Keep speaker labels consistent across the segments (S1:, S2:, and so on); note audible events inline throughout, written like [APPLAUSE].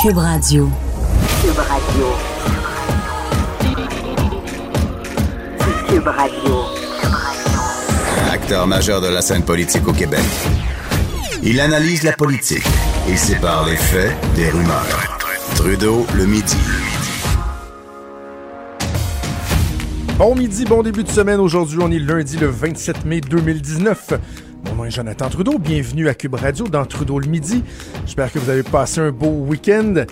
S1: Cube Radio.
S2: Cube Radio. Cube Radio.
S3: Acteur majeur de la scène politique au Québec. Il analyse la politique et sépare les faits des rumeurs. Trudeau le midi.
S4: Bon midi, bon début de semaine. Aujourd'hui, on est lundi le 27 mai 2019. Mon nom est Jonathan Trudeau. Bienvenue à Cube Radio dans Trudeau le midi. J'espère que vous avez passé un beau week-end.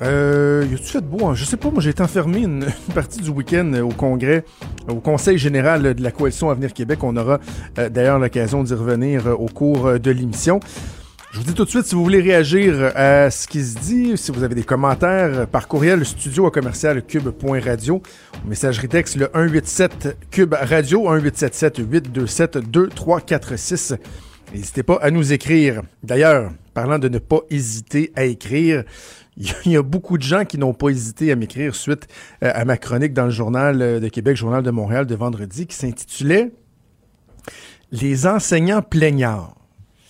S4: Euh, y a-tu fait beau? Hein? Je sais pas, moi j'ai été enfermé [LAUGHS] une, partie du week-end au congrès, au Conseil général de la Coalition Avenir Québec. On aura euh, d'ailleurs l'occasion d'y revenir euh, au cours euh, de l'émission. Je vous dis tout de suite, si vous voulez réagir à ce qui se dit, si vous avez des commentaires, par courriel studio à commercial cube.radio, messagerie texte le 187 cube radio, 1877 827 2346. N'hésitez pas à nous écrire. D'ailleurs, parlant de ne pas hésiter à écrire, [LAUGHS] il y a beaucoup de gens qui n'ont pas hésité à m'écrire suite euh, à ma chronique dans le Journal euh, de Québec, Journal de Montréal de vendredi, qui s'intitulait Les enseignants plaignards.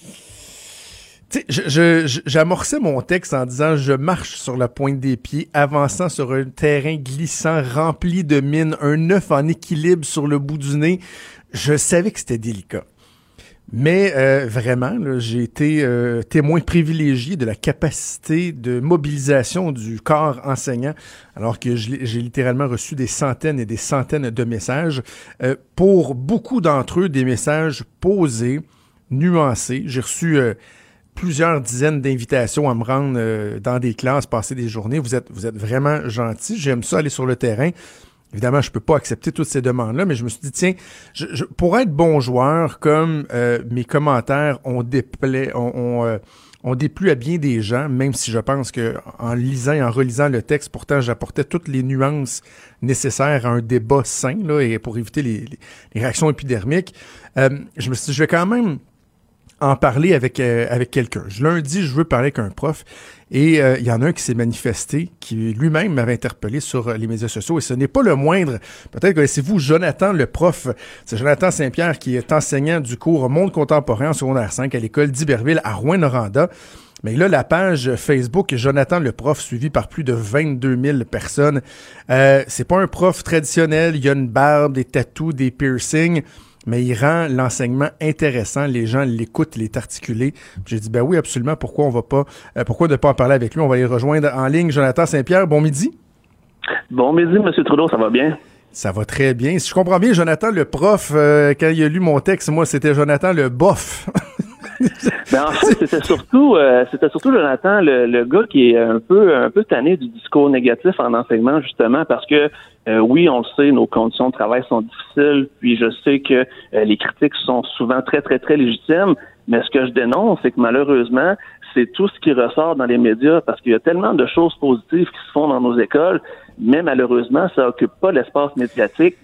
S4: Tu sais, je- je- j'amorçais mon texte en disant je marche sur la pointe des pieds, avançant sur un terrain glissant rempli de mines, un œuf en équilibre sur le bout du nez. Je savais que c'était délicat. Mais euh, vraiment, j'ai été euh, témoin privilégié de la capacité de mobilisation du corps enseignant, alors que je j'ai littéralement reçu des centaines et des centaines de messages. Euh, pour beaucoup d'entre eux, des messages posés, nuancés. J'ai reçu plusieurs dizaines d'invitations à me rendre euh, dans des classes, passer des journées. Vous êtes, vous êtes vraiment gentils. J'aime ça aller sur le terrain. Évidemment, je peux pas accepter toutes ces demandes-là, mais je me suis dit, tiens, je, pour être bon joueur, comme euh, mes commentaires ont euh, déplu à bien des gens, même si je pense que en lisant et en relisant le texte, pourtant, j'apportais toutes les nuances nécessaires à un débat sain, là, et pour éviter les, réactions épidermiques, je me suis dit, je vais quand même en parler avec, euh, avec quelqu'un. Je- Lundi, je veux parler avec un prof et euh, il y en a un qui s'est manifesté, qui lui-même m'avait interpellé sur euh, les médias sociaux et ce n'est pas le moindre. Peut-être connaissez-vous Jonathan, le prof. C'est Jonathan Saint-Pierre qui est enseignant du cours Monde contemporain en secondaire 5 à l'école d'Iberville à Rouen-Noranda. Mais là, la page Facebook Jonathan le prof, suivi par plus de 22 000 personnes. Euh, c'est pas un prof traditionnel. Il y a une barbe, des tattoos, des piercings mais il rend l'enseignement intéressant. Les gens l'écoutent, il est articulé. J'ai dit, ben oui, absolument. Pourquoi on va pas, euh, pourquoi ne pas en parler avec lui? On va aller rejoindre en ligne Jonathan Saint-Pierre. Bon midi.
S5: Bon midi, M. Trudeau, ça va bien?
S4: Ça va très bien. Si je comprends bien, Jonathan, le prof, euh, quand il a lu mon texte, moi, c'était Jonathan le bof. [LAUGHS]
S5: Ben, en fait, c'était surtout, euh, c'était surtout Jonathan, le, le gars qui est un peu, un peu tanné du discours négatif en enseignement, justement, parce que euh, oui, on le sait, nos conditions de travail sont difficiles, puis je sais que euh, les critiques sont souvent très, très, très légitimes, mais ce que je dénonce, c'est que malheureusement, c'est tout ce qui ressort dans les médias, parce qu'il y a tellement de choses positives qui se font dans nos écoles, mais malheureusement, ça occupe pas l'espace médiatique.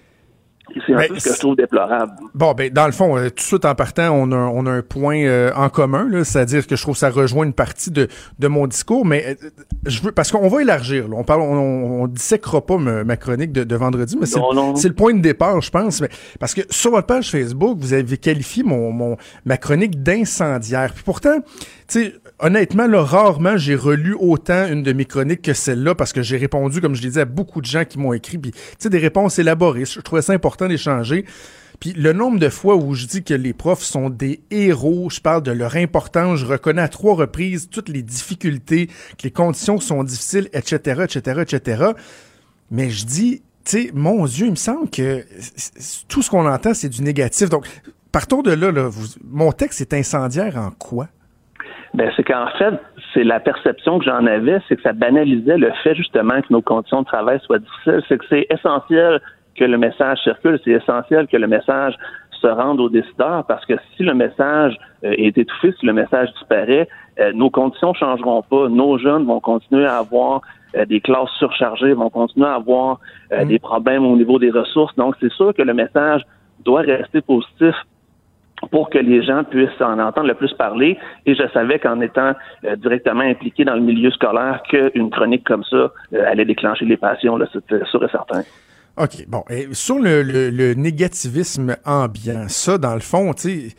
S5: C'est un
S4: Ben,
S5: peu ce que je trouve déplorable.
S4: Bon, ben, dans le fond, euh, tout de suite en partant, on a, un- on a un point euh, en commun, c'est-à-dire que je trouve que ça rejoint une partie de, de mon discours, mais euh, je veux, parce qu'on va élargir, là. on parle, on, on dissèquera pas me- ma chronique de, de vendredi, mais c'est, c'est le point de départ, je pense, mais, parce que sur votre page Facebook, vous avez qualifié mon, mon ma chronique d'incendiaire. Puis pourtant, tu sais, honnêtement, là, rarement j'ai relu autant une de mes chroniques que celle-là parce que j'ai répondu, comme je l'ai dit, à beaucoup de gens qui m'ont écrit, puis tu sais, des réponses élaborées. Je trouvais ça important d'échanger. Puis le nombre de fois où je dis que les profs sont des héros, je parle de leur importance, je reconnais à trois reprises toutes les difficultés, que les conditions sont difficiles, etc., etc., etc. Mais je dis, tu sais, mon Dieu, il me semble que tout ce qu'on entend, c'est du négatif. Donc, partons de là, mon texte est incendiaire en quoi?
S5: Ben, c'est qu'en fait, c'est la perception que j'en avais, c'est que ça banalisait le fait justement que nos conditions de travail soient difficiles. C'est que c'est essentiel que le message circule, c'est essentiel que le message se rende aux décideurs parce que si le message euh, est étouffé, si le message disparaît, euh, nos conditions changeront pas. Nos jeunes vont continuer à avoir euh, des classes surchargées, vont continuer à avoir euh, des problèmes au niveau des ressources. Donc, c'est sûr que le message doit rester positif pour que les gens puissent en entendre le plus parler. Et je savais qu'en étant directement impliqué dans le milieu scolaire, qu'une chronique comme ça allait déclencher les passions, c'était sûr et certain.
S4: OK, bon. Et sur le, le, négativisme ambiant, ça, dans le fond, tu sais,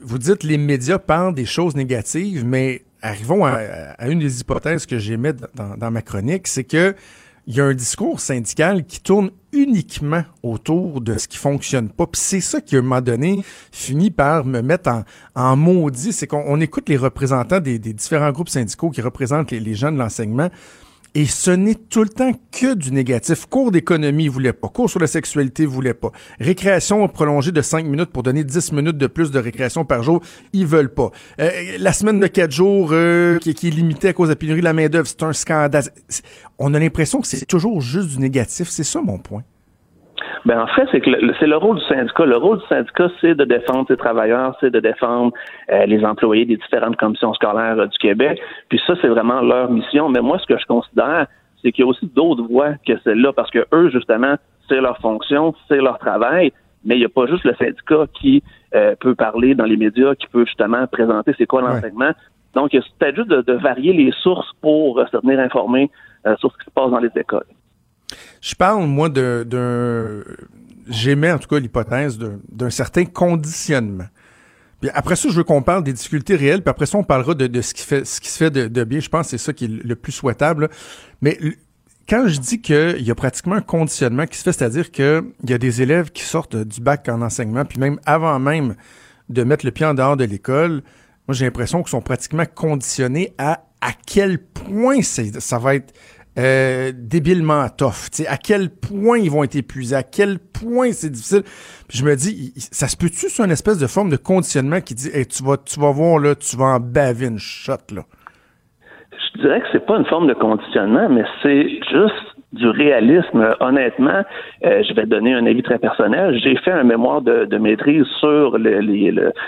S4: vous dites les médias parlent des choses négatives, mais arrivons à, une des hypothèses que j'émets dans, dans ma chronique, c'est que il y a un discours syndical qui tourne uniquement autour de ce qui fonctionne pas. Puis c'est ça qui, à un moment donné, finit par me mettre en, maudit. C'est qu'on écoute les représentants des, différents groupes syndicaux qui représentent les gens de l'enseignement. Et ce n'est tout le temps que du négatif. Cours d'économie, voulait pas. Cours sur la sexualité, voulait pas. Récréation prolongée de 5 minutes pour donner 10 minutes de plus de récréation par jour, ils veulent pas. Euh, la semaine de 4 jours euh, qui, qui, est limitée à cause de la pénurie de la main-d'œuvre, c'est un scandale. On a l'impression que c'est toujours juste du négatif. C'est ça mon point.
S5: Ben en fait, c'est que c'est le rôle du syndicat. Le rôle du syndicat, c'est de défendre ses travailleurs, c'est de défendre euh, les employés des différentes commissions scolaires euh, du Québec. Puis ça, c'est vraiment leur mission. Mais moi, ce que je considère, c'est qu'il y a aussi d'autres voies que celle-là, parce que eux, justement, c'est leur fonction, c'est leur travail. Mais il n'y a pas juste le syndicat qui euh, peut parler dans les médias, qui peut justement présenter c'est quoi l'enseignement. Donc, c'est peut-être juste de, varier les sources pour se tenir informé sur ce qui se passe dans les écoles.
S4: Je parle, moi, d'un. J'émets en tout cas l'hypothèse d'un certain conditionnement. Puis après ça, je veux qu'on parle des difficultés réelles, puis après ça, on parlera de, ce, qui fait, ce qui se fait de, bien. Je pense que c'est ça qui est le plus souhaitable. Mais quand je dis qu'il y a pratiquement un conditionnement qui se fait, c'est-à-dire qu'il y a des élèves qui sortent du bac en enseignement, puis même avant même de mettre le pied en dehors de l'école, moi j'ai l'impression qu'ils sont pratiquement conditionnés à à quel point ça va être euh, débilement tough. sais, à quel point ils vont être épuisés, à quel point c'est difficile. Puis je me dis, ça se peut-tu sur une espèce de forme de conditionnement qui dit, hey, tu vas, tu vas voir là, tu vas en baver une shot là?
S5: Je dirais que c'est pas une forme de conditionnement, mais c'est juste du réalisme. Honnêtement, euh, je vais donner un avis très personnel. J'ai fait un mémoire de, maîtrise sur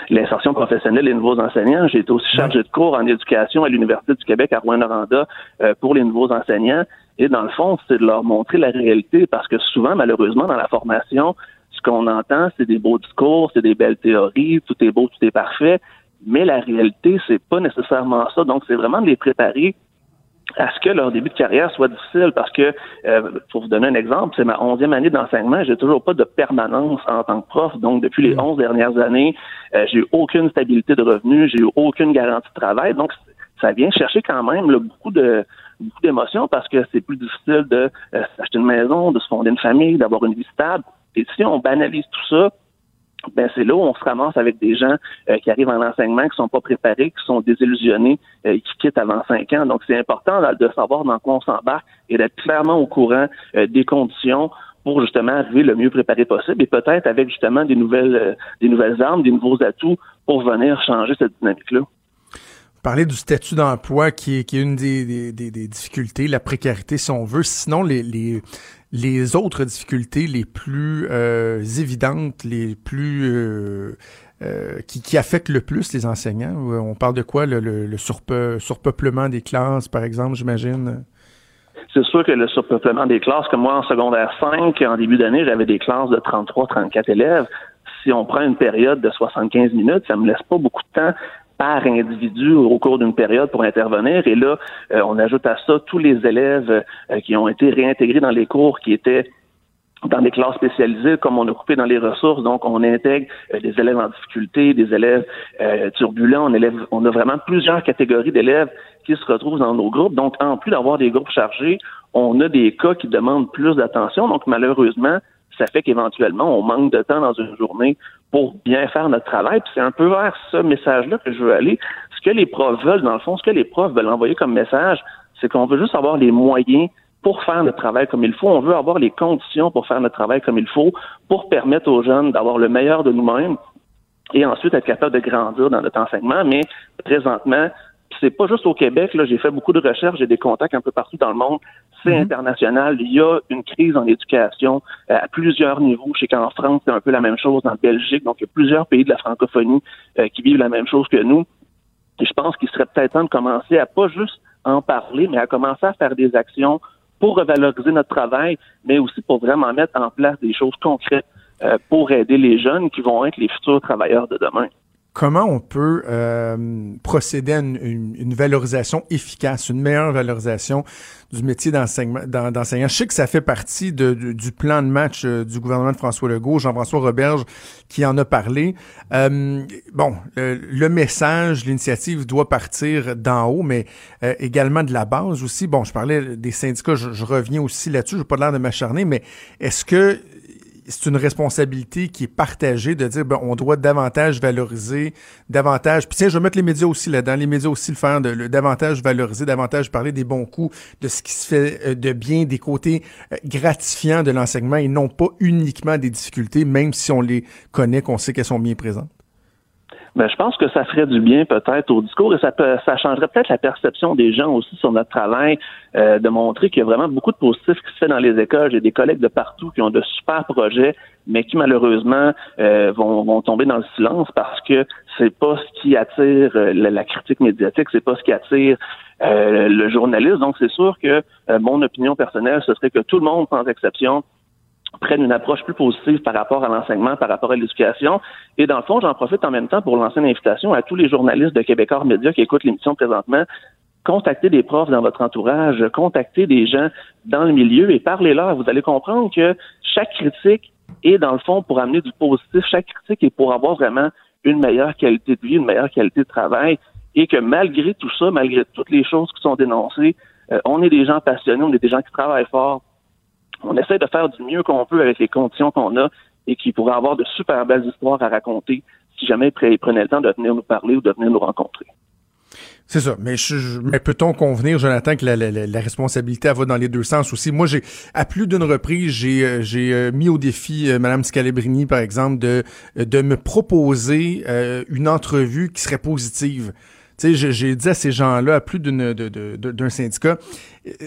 S5: l'insertion professionnelle des nouveaux enseignants. J'ai été aussi chargé de cours en éducation à l'Université du Québec à Rouen-Noranda euh, pour les nouveaux enseignants. Et dans le fond, c'est de leur montrer la réalité parce que souvent, malheureusement, dans la formation, ce qu'on entend, c'est des beaux discours, c'est des belles théories, tout est beau, tout est parfait. Mais la réalité, c'est pas nécessairement ça. Donc, c'est vraiment de les préparer à ce que leur début de carrière soit difficile parce que, euh, pour vous donner un exemple, c'est ma onzième année d'enseignement, j'ai toujours pas de permanence en tant que prof. Donc, depuis les mm. onze dernières années, euh, j'ai eu aucune stabilité de revenus, j'ai eu aucune garantie de travail. Donc, ça vient chercher quand même beaucoup de beaucoup d'émotions parce que c'est plus difficile de euh, s'acheter une maison, de se fonder une famille, d'avoir une vie stable. Et si on banalise tout ça, ben c'est là où on se ramasse avec des gens euh, qui arrivent en enseignement, qui sont pas préparés, qui sont désillusionnés, euh, qui quittent avant cinq ans. Donc c'est important de savoir dans quoi on s'embarque et d'être clairement au courant euh, des conditions pour justement arriver le mieux préparé possible et peut-être avec justement des nouvelles des nouvelles armes, des nouveaux atouts pour venir changer cette dynamique-là.
S4: Parler du statut d'emploi qui est, une des, des, des, difficultés, la précarité si on veut. Sinon, les, les, les autres difficultés les plus euh, évidentes, les plus euh, euh, qui, qui, affectent le plus les enseignants? On parle de quoi? Le, le, surpeuplement des classes, par exemple, j'imagine?
S5: C'est sûr que le surpeuplement des classes, comme moi en secondaire 5, en début d'année, j'avais des classes de 33-34 élèves. Si on prend une période de 75 minutes, ça me laisse pas beaucoup de temps par individu au cours d'une période pour intervenir. Et là, euh, on ajoute à ça tous les élèves euh, qui ont été réintégrés dans les cours qui étaient dans des classes spécialisées, comme on a coupé dans les ressources, donc on intègre euh, des élèves en difficulté, des élèves turbulents, on, a vraiment plusieurs catégories d'élèves qui se retrouvent dans nos groupes. Donc, en plus d'avoir des groupes chargés, on a des cas qui demandent plus d'attention. Donc, malheureusement, ça fait qu'éventuellement, on manque de temps dans une journée pour bien faire notre travail. Puis c'est un peu vers ce message-là que je veux aller. Ce que les profs veulent, dans le fond, ce que les profs veulent envoyer comme message, c'est qu'on veut juste avoir les moyens pour faire notre travail comme il faut. On veut avoir les conditions pour faire notre travail comme il faut, pour permettre aux jeunes d'avoir le meilleur de nous-mêmes et ensuite être capable de grandir dans notre enseignement. Mais présentement, c'est pas juste au Québec. Là, j'ai fait beaucoup de recherches, j'ai des contacts un peu partout dans le monde. C'est mhm. international. Il y a une crise en éducation euh, à plusieurs niveaux. Je sais qu'en France, c'est un peu la même chose, en Belgique. Donc, il y a plusieurs pays de la francophonie euh, qui vivent la même chose que nous. je pense qu'il serait peut-être temps de commencer à pas juste en parler, mais à commencer à faire des actions pour revaloriser notre travail, mais aussi pour vraiment mettre en place des choses concrètes euh, pour aider les jeunes qui vont être les futurs travailleurs de demain
S4: comment on peut euh, procéder à une, valorisation efficace, une meilleure valorisation du métier d'enseignant? Je sais que ça fait partie du plan de match euh, du gouvernement de François Legault, Jean-François Roberge qui en a parlé. Euh, bon, le, message, l'initiative doit partir d'en haut, mais également de la base aussi. Bon, je parlais des syndicats, je, je reviens aussi là-dessus, je n'ai pas l'air de m'acharner, mais est-ce que c'est une responsabilité qui est partagée de dire ben, on doit davantage valoriser, davantage. Puis tiens, je vais mettre les médias aussi là-dedans, les médias aussi le faire, de le, davantage valoriser, davantage parler des bons coups, de ce qui se fait euh, de bien, des côtés euh, gratifiants de l'enseignement et non pas uniquement des difficultés, même si on les connaît, qu'on sait qu'elles sont bien présentes.
S5: Ben, je pense que ça ferait du bien peut-être au discours et ça, peut, ça changerait peut-être la perception des gens aussi sur notre travail, euh, de montrer qu'il y a vraiment beaucoup de positifs qui se fait dans les écoles. J'ai des collègues de partout qui ont de super projets, mais qui malheureusement euh, vont, vont tomber dans le silence parce que c'est pas ce qui attire euh, la, critique médiatique, c'est pas ce qui attire le journaliste. Donc c'est sûr que mon opinion personnelle, ce serait que tout le monde, sans exception, prennent une approche plus positive par rapport à l'enseignement, par rapport à l'éducation. Et dans le fond, j'en profite en même temps pour lancer une invitation à tous les journalistes de Québécois Média qui écoutent l'émission présentement. Contactez des profs dans votre entourage, contactez des gens dans le milieu et parlez-leur. Vous allez comprendre que chaque critique est, dans le fond, pour amener du positif. Chaque critique est pour avoir vraiment une meilleure qualité de vie, une meilleure qualité de travail. Et que malgré tout ça, malgré toutes les choses qui sont dénoncées, euh, on est des gens passionnés, on est des gens qui travaillent fort on essaie de faire du mieux qu'on peut avec les conditions qu'on a et qui pourraient avoir de super belles histoires à raconter si jamais ils prenaient le temps de venir nous parler ou de venir nous rencontrer.
S4: C'est ça. Mais, peut-on convenir, Jonathan, que la, responsabilité va dans les deux sens aussi? Moi, j'ai à plus d'une reprise, j'ai euh, euh, mis au défi euh, Mme Scalabrini, par exemple, de me proposer une entrevue qui serait positive. J'ai dit à ces gens-là, à plus d'un syndicat,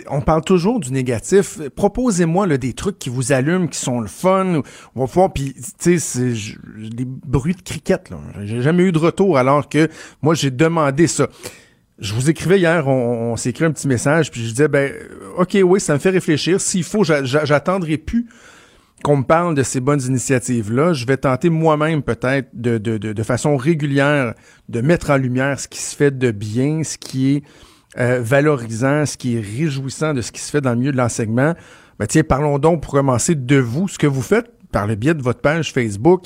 S4: on parle toujours du négatif. Proposez-moi des trucs qui vous allument, qui sont le fun. On va pouvoir, puis tu sais, des bruits de cricket. Là. J'ai jamais eu de retour alors que moi j'ai demandé ça. Je vous écrivais hier, on, s'est écrit un petit message, puis je disais ben ok oui, ça me fait réfléchir. S'il faut, j'attendrai plus qu'on me parle de ces bonnes initiatives-là, je vais tenter moi-même peut-être de, de, de, de, façon régulière de mettre en lumière ce qui se fait de bien, ce qui est euh, valorisant, ce qui est réjouissant de ce qui se fait dans le milieu de l'enseignement. Ben, tiens, parlons donc pour commencer de vous, ce que vous faites par le biais de votre page Facebook.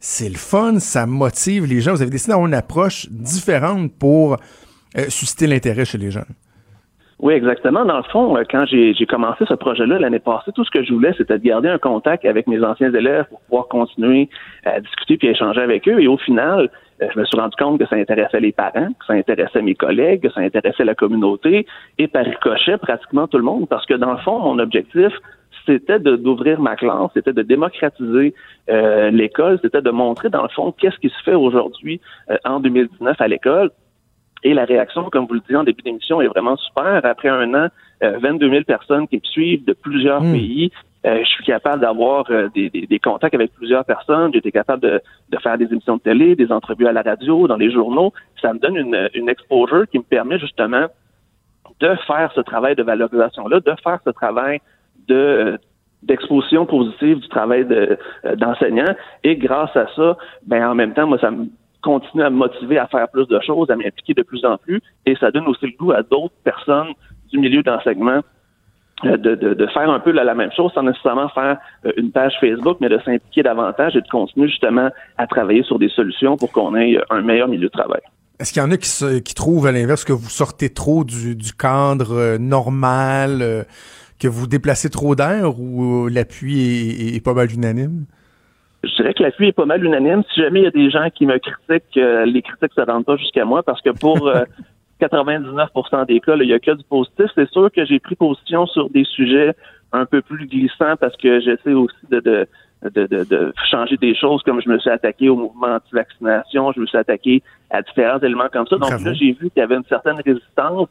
S4: C'est le fun, ça motive les gens. Vous avez décidé d'avoir une approche différente pour euh, susciter l'intérêt chez les jeunes.
S5: Oui, exactement. Dans le fond, euh, quand j'ai commencé ce projet-là l'année passée, tout ce que je voulais, c'était de garder un contact avec mes anciens élèves pour pouvoir continuer à discuter puis échanger avec eux. Et au final, euh, je me suis rendu compte que ça intéressait les parents, que ça intéressait mes collègues, que ça intéressait la communauté et par ricochet pratiquement tout le monde. Parce que dans le fond, mon objectif, c'était d'ouvrir ma classe, c'était de démocratiser euh, l'école, c'était de montrer dans le fond qu'est-ce qui se fait aujourd'hui en 2019 à l'école et la réaction, comme vous le disiez en début d'émission, est vraiment super. Après un an, 22 euh, 000 personnes qui me suivent de plusieurs hmm. pays. Euh, je suis capable d'avoir euh, des, des, contacts avec plusieurs personnes. J'ai été capable de, de, faire des émissions de télé, des entrevues à la radio, dans les journaux. Ça me donne une, une exposure qui me permet justement de faire ce travail de valorisation-là, de faire ce travail de d'exposition positive du travail d'enseignant. et grâce à ça, ben en même temps, moi, ça me continuer à me motiver à faire plus de choses, à m'impliquer de plus en plus, et ça donne aussi le goût à d'autres personnes du milieu d'enseignement euh, de, de, faire un peu la, même chose sans nécessairement faire euh, une page Facebook, mais de s'impliquer davantage et de continuer justement à travailler sur des solutions pour qu'on ait un meilleur milieu de travail.
S4: Est-ce qu'il y en a qui, qui trouvent à l'inverse que vous sortez trop du, cadre euh, normal, que vous déplacez trop d'air ou l'appui est, est, pas mal unanime?
S5: Je dirais que l'appui est pas mal unanime. Si jamais il y a des gens qui me critiquent, euh, les critiques ne rendent pas jusqu'à moi parce que pour 99% euh, [LAUGHS] des cas, il y a que du positif. C'est sûr que j'ai pris position sur des sujets un peu plus glissants parce que j'essaie aussi de, de de, de, changer des choses, comme je me suis attaqué au mouvement anti-vaccination, je me suis attaqué à différents éléments comme ça. Donc là, j'ai vu qu'il y avait une certaine résistance,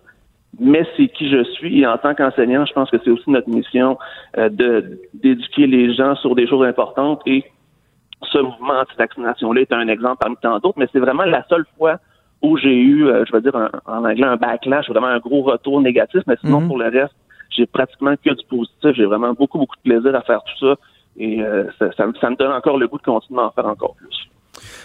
S5: mais c'est qui je suis. Et en tant qu'enseignant, je pense que c'est aussi notre mission euh, de d'éduquer les gens sur des choses importantes et ce mouvement anti-vaccination-là est un exemple parmi tant d'autres, mais c'est vraiment la seule fois où j'ai eu, euh, je vais dire un- en anglais, un backlash, vraiment un gros retour négatif, mais sinon,
S4: Mhm.
S5: pour le reste, j'ai pratiquement que du positif. J'ai vraiment beaucoup, beaucoup de plaisir à faire tout ça. Et euh, ça, ça me- ça me donne encore le goût de continuer à en faire encore plus.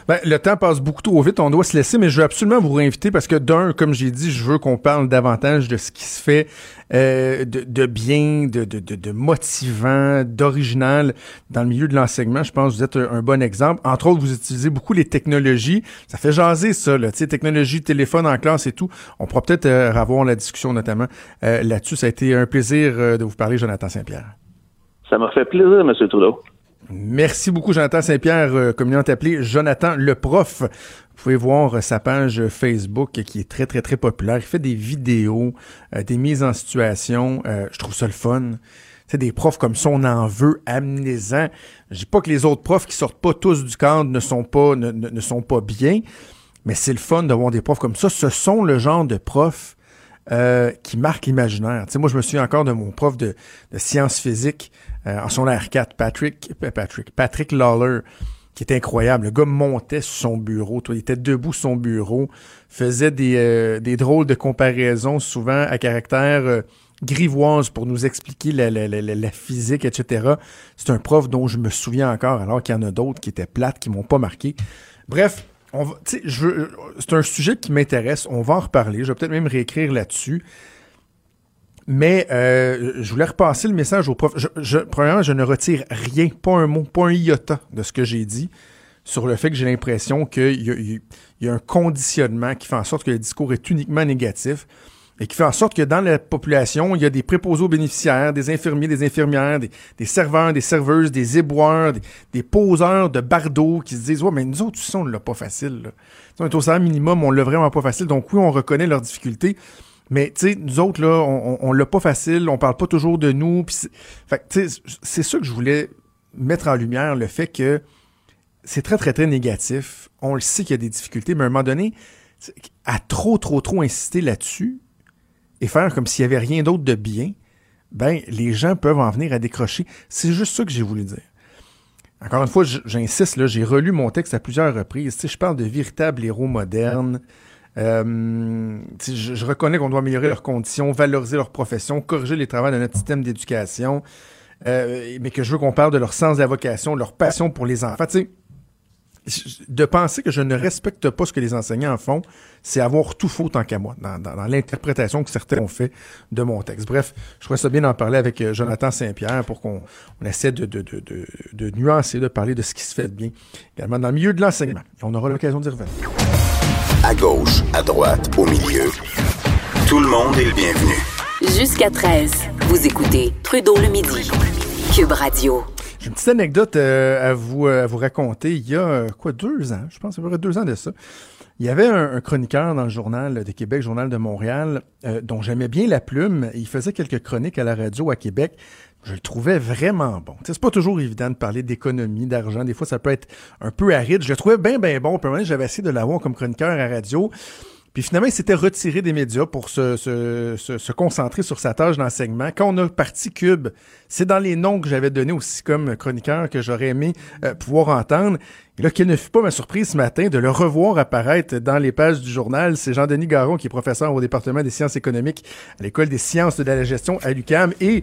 S4: Ben, le temps passe beaucoup trop vite, on doit se laisser, mais je veux absolument vous réinviter parce que d'un, comme j'ai dit, je veux qu'on parle davantage de ce qui se fait euh, de, de bien, de, de, de, motivant, d'original dans le milieu de l'enseignement. Je pense que vous êtes un, bon exemple. Entre autres, vous utilisez beaucoup les technologies. Ça fait jaser ça, là. Technologie, téléphone en classe et tout. On pourra peut-être euh, avoir la discussion notamment euh, là-dessus. Ça a été un plaisir euh, de vous parler, Jonathan Saint-Pierre.
S5: Ça m'a fait plaisir, M. Trudeau.
S4: Merci beaucoup, Jonathan Saint-Pierre, euh, communément appelé Jonathan le prof. Vous pouvez voir euh, sa page Facebook qui est très, très, très populaire. Il fait des vidéos, euh, des mises en situation. Euh, je trouve ça le fun. C'est des profs comme ça, on en veut, amenez-en. Je dis pas que les autres profs qui sortent pas tous du cadre ne sont pas, ne, ne- ne sont pas bien, mais c'est le fun d'avoir des profs comme ça. Ce sont le genre de profs euh, qui marquent l'imaginaire. Tu moi, je me souviens encore de mon prof de, de sciences physiques euh, en son R4, Patrick, euh, Patrick, Patrick Lawler, qui était incroyable. Le gars montait sur son bureau, toi, il était debout sur son bureau, faisait des, euh, drôles de comparaisons, souvent à caractère grivoise pour nous expliquer la, la, la- la physique, etc. C'est un prof dont je me souviens encore, alors qu'il y en a d'autres qui étaient plates, qui m'ont pas marqué. Bref, c'est un sujet qui m'intéresse. On va en reparler. Je vais peut-être même réécrire là-dessus. Mais euh, je voulais repasser le message au prof. Premièrement, je ne retire rien, pas un mot, pas un iota de ce que j'ai dit sur le fait que j'ai l'impression qu'il y a un conditionnement qui fait en sorte que le discours est uniquement négatif et qui fait en sorte que dans la population, il y a des préposés aux bénéficiaires, des infirmiers, des infirmières, des, serveurs, des serveuses, des éboueurs, des, poseurs de bardeaux qui se disent Ouais, mais nous autres, tu sais, on l'a pas facile. Là. On est au salaire minimum, on l'a vraiment pas facile. Donc oui, on reconnaît leurs difficultés. Mais tu sais, nous autres, là, on, on, l'a pas facile, on parle pas toujours de nous. c'est- ça que je voulais mettre en lumière, le fait que c'est très, très, très négatif. On le sait qu'il y a des difficultés, mais à un moment donné, à trop, trop, trop insister là-dessus et faire comme s'il y avait rien d'autre de bien, ben, les gens peuvent en venir à décrocher. C'est juste ça que j'ai voulu dire. Encore une fois, j'insiste, j'ai relu mon texte à plusieurs reprises. Sais, je parle de véritables héros modernes. Euh, je, reconnais qu'on doit améliorer leurs conditions, valoriser leur profession, corriger les travaux de notre système d'éducation, euh, mais que je veux qu'on parle de leur sens de la vocation, leur passion pour les enfants. De penser que je ne respecte pas ce que les enseignants font, c'est avoir tout faux tant qu'à moi, dans, dans- dans l'interprétation que certains ont fait de mon texte. Bref, je trouvais ça bien d'en parler avec euh, Jonathan Saint-Pierre pour qu'on on essaie de, de, de, de, de nuancer, de parler de ce qui se fait de bien, également dans le milieu de l'enseignement. Et On aura l'occasion d'y revenir.
S3: À gauche, à droite, au milieu. Tout le monde est le bienvenu.
S1: Jusqu'à 13, vous écoutez Trudeau le midi. Cube Radio.
S4: J'ai une petite anecdote euh, à, vous, euh, à vous raconter. Il y a, euh, quoi, deux ans, je pense, à peu près deux ans de ça. Il y avait un, chroniqueur dans le journal de Québec, Journal de Montréal, dont j'aimais bien la plume. Il faisait quelques chroniques à la radio à Québec. Je le trouvais vraiment bon. C'est pas toujours évident de parler d'économie, d'argent. Des fois, ça peut être un peu aride. Je le trouvais bien, bien bon. J'avais essayé de l'avoir comme chroniqueur à radio. Puis finalement, il s'était retiré des médias pour se, concentrer sur sa tâche d'enseignement. Quand on a parti Cube, c'est dans les noms que j'avais donnés aussi comme chroniqueur que j'aurais aimé euh, pouvoir entendre. Et là, quelle ne fut pas ma surprise ce matin de le revoir apparaître dans les pages du journal. C'est Jean-Denis Garon, qui est professeur au département des sciences économiques à l'École des sciences de la gestion à l'UQAM et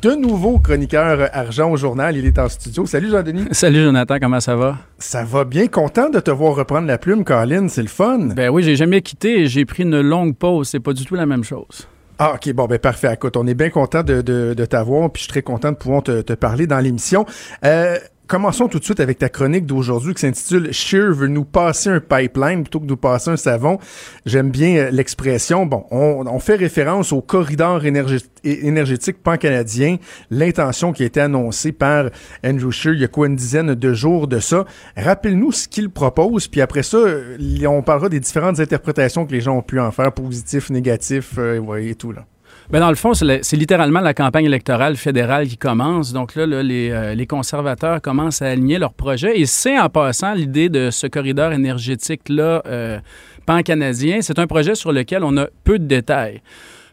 S4: de nouveau chroniqueur argent au journal. Il est en studio. Salut Jean-Denis.
S6: Salut Jonathan, comment ça va?
S4: Ça va bien. Content de te voir reprendre la plume, Colin. C'est le fun.
S6: Ben oui, j'ai jamais quitté et j'ai pris une longue pause. C'est pas du tout la même chose.
S4: Ah, OK, bon, ben parfait. Écoute, on est bien content de, de, de t'avoir, puis je suis très content de pouvoir te, te parler dans l'émission. Euh, commençons tout de suite avec ta chronique d'aujourd'hui qui s'intitule Shear veut nous passer un pipeline plutôt que nous passer un savon. J'aime bien euh, l'expression. Bon, on, on fait référence au corridor énergétique pan-canadien, l'intention qui a été annoncée par Andrew Shear il y a quoi une dizaine de jours de ça. Rappelle-nous ce qu'il propose, puis après ça, euh, on parlera des différentes interprétations que les gens ont pu en faire, positifs, négatifs, euh, et tout là.
S6: Ben dans le fond, c'est littéralement la campagne électorale fédérale qui commence. Donc là, là, les, euh, les conservateurs commencent à aligner leurs projets. Et c'est en passant l'idée de ce corridor énergétique-là, euh, pan-canadien. C'est un projet sur lequel on a peu de détails.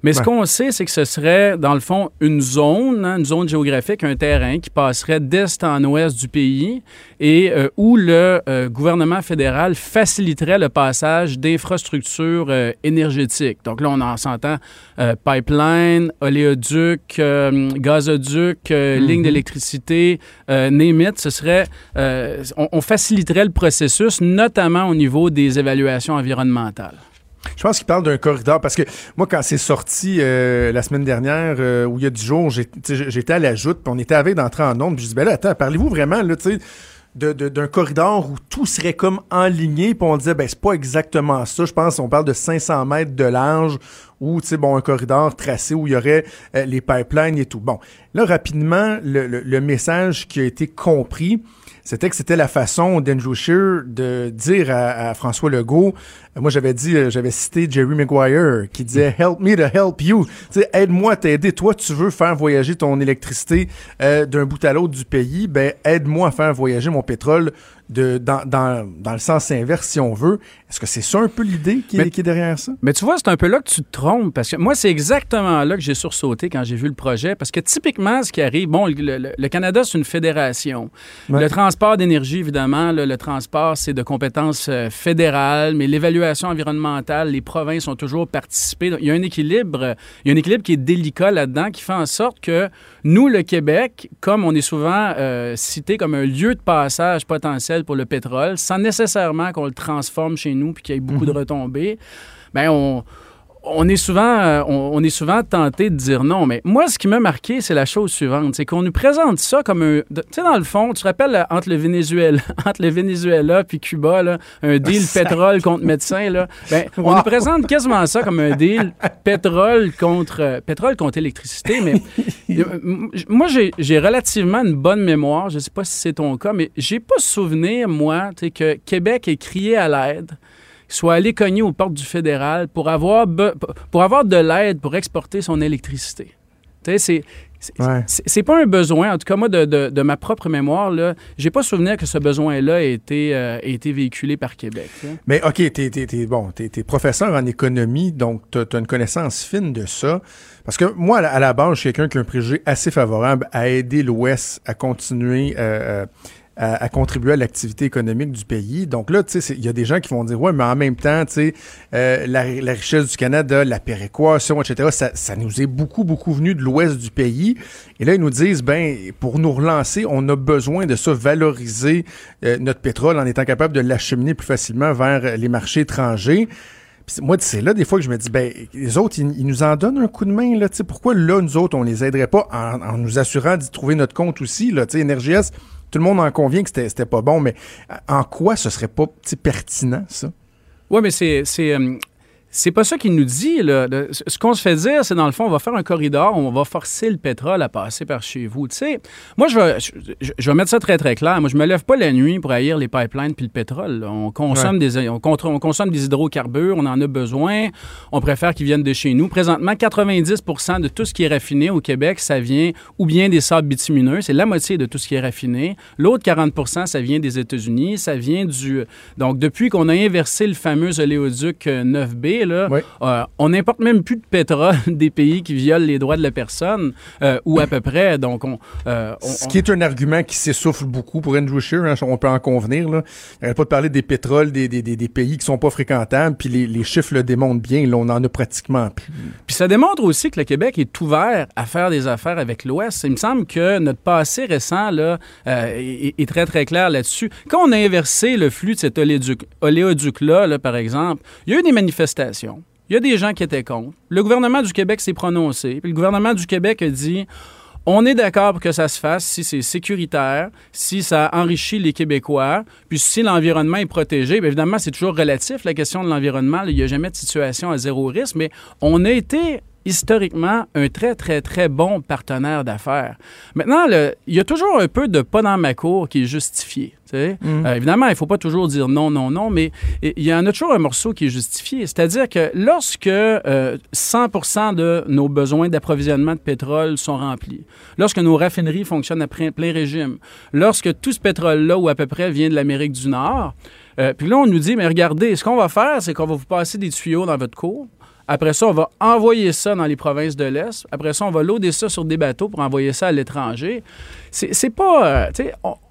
S6: Mais ce qu'on sait, c'est que ce serait, dans le fond, une zone, hein, une zone géographique, un terrain qui passerait d'est en ouest du pays et euh, où le euh, gouvernement fédéral faciliterait le passage d'infrastructures euh, énergétiques. Donc là, on en s'entend pipeline, oléoduc, gazoduc, ligne d'électricité, name Ce serait, on, on faciliterait le processus, notamment au niveau des évaluations environnementales.
S4: Je pense qu'il parle d'un corridor parce que moi, quand c'est sorti euh, la semaine dernière, euh, où il y a du jour, j'étais à la joute, puis on était avec d'entrer en onde, puis je dis, ben là, attends, parlez-vous vraiment, là, d'un corridor où tout serait comme enligné, puis on disait, ben c'est pas exactement ça. Je pense qu'on parle de 500 mètres de large, ou, tu sais, bon, un corridor tracé où il y aurait euh, les pipelines et tout. Bon, là, rapidement, le message qui a été compris, c'était que c'était la façon d'Andrew Scheer de dire à, François Legault, euh, moi j'avais dit, euh, j'avais cité Jerry Maguire qui disait Help me to help you. aide-moi à t'aider. Toi, tu veux faire voyager ton électricité euh, d'un bout à l'autre du pays, ben aide-moi à faire voyager mon pétrole de, dans, dans, dans, le sens inverse, si on veut. Est-ce que c'est ça un peu l'idée qui, qui, est derrière ça?
S6: Mais tu vois, c'est un peu là que tu te trompes, parce que moi, c'est exactement là que j'ai sursauté quand j'ai vu le projet, parce que typiquement, ce qui arrive, bon, le, Canada, c'est une fédération. Le transport d'énergie, évidemment, le, transport, c'est de compétences euh, fédérales, mais l'évaluation environnementale, les provinces ont toujours participé. il y a un équilibre, il y a un équilibre qui est délicat là-dedans, qui fait en sorte que nous, le Québec, comme on est souvent euh, cité comme un lieu de passage potentiel pour le pétrole, sans nécessairement qu'on le transforme chez nous puis qu'il y ait beaucoup de mhm. retombées, ben on, on est souvent, euh, on, est souvent tenté de dire non, mais moi, ce qui m'a marqué, c'est la chose suivante, c'est qu'on nous présente ça comme un, tu sais, dans le fond, tu te rappelles euh, entre le Venezuela, [LAUGHS] entre le Venezuela puis Cuba, là, un deal pétrole contre médecin, là, ben, on nous présente quasiment ça comme un deal [LAUGHS] pétrole contre euh, pétrole contre électricité, mais [LAUGHS] moi, j'ai relativement une bonne mémoire, je sais pas si c'est ton cas, mais j'ai pas souvenir, moi, tu sais, que Québec ait crié à l'aide soit allé cogner aux portes du fédéral pour avoir, pour avoir de l'aide pour exporter son électricité. Tu sais, c'est. pas un besoin, en tout cas moi de, de, ma propre mémoire, là, j'ai pas souvenir que ce besoin-là ait été, euh, été véhiculé par Québec.
S4: Mais OK, t'es es, bon, es, professeur en économie, donc tu as, une connaissance fine de ça. Parce que moi, à la, base, je suis quelqu'un qui a un préjugé assez favorable à aider l'Ouest à continuer euh, à, contribuer à l'activité économique du pays. Donc là, tu sais, il y a des gens qui vont dire, ouais, mais en même temps, tu sais, euh, la, richesse du Canada, la péréquation, etc., ça, nous est beaucoup, beaucoup venu de l'ouest du pays. Et là, ils nous disent, ben, pour nous relancer, on a besoin de ça, valoriser euh, notre pétrole en étant capable de l'acheminer plus facilement vers les marchés étrangers. moi, c'est là des fois que je me dis, ben, les autres, ils, nous en donnent un coup de main, là, tu sais, pourquoi là, nous autres, on les aiderait pas en, en nous assurant d'y trouver notre compte aussi, là, tu sais, NRGS, tout le monde en convient que c'était pas bon, mais en quoi ce serait pas pertinent, ça?
S6: Oui, mais c'est. Euh, c'est pas ça qu'il nous dit. Là. Ce qu'on se fait dire, c'est dans le fond, on va faire un corridor, on va forcer le pétrole à passer par chez vous. Tu sais, moi, je vais, je, vais mettre ça très, très clair. Moi, je me lève pas la nuit pour haïr les pipelines puis le pétrole. On consomme, des, on, on, consomme des hydrocarbures, on en a besoin. On préfère qu'ils viennent de chez nous. Présentement, 90% de tout ce qui est raffiné au Québec, ça vient ou bien des sables bitumineux, c'est la moitié de tout ce qui est raffiné. L'autre 40% ça vient des États-Unis, ça vient du... Donc, depuis qu'on a inversé le fameux oléoduc 9B, euh, on n'importe même plus de pétrole [LAUGHS] des pays qui violent les droits de la personne, euh, ou à peu près. Donc,
S4: euh, on, Ce qui est un argument qui s'essouffle beaucoup pour Andrew Scheer, hein, on peut en convenir. Là. Il n'arrête pas de parler des pétroles des, pays qui sont pas fréquentables, puis les, chiffres le démontrent bien. Là, on en a pratiquement plus.
S6: Puis ça démontre aussi que le Québec est ouvert à faire des affaires avec l'Ouest. Il me semble que notre passé récent là, est, très, très clair là-dessus. Quand on a inversé le flux de cet oléoduc-là, là, par exemple, il y a eu des manifestations il y a des gens qui étaient contre. Le gouvernement du Québec s'est prononcé. Le gouvernement du Québec a dit on est d'accord pour que ça se fasse si c'est sécuritaire, si ça enrichit les Québécois, puis si l'environnement est protégé. Évidemment, c'est toujours relatif, la question de l'environnement. Il n'y a jamais de situation à zéro risque, mais on a été historiquement un très, très, très bon partenaire d'affaires. Maintenant, il y a toujours un peu de pas dans ma cour qui est justifié. Mm. Euh, évidemment, il ne faut pas toujours dire non, non, non, mais il y en a toujours un morceau qui est justifié. C'est-à-dire que lorsque 100% euh, de nos besoins d'approvisionnement de pétrole sont remplis, lorsque nos raffineries fonctionnent à plein régime, lorsque tout ce pétrole-là, ou à peu près, vient de l'Amérique du Nord, euh, puis là, on nous dit, mais regardez, ce qu'on va faire, c'est qu'on va vous passer des tuyaux dans votre cour, Après ça, on va envoyer ça dans les provinces de l'Est. Après ça, on va loader ça sur des bateaux pour envoyer ça à l'étranger. C'est pas. Euh,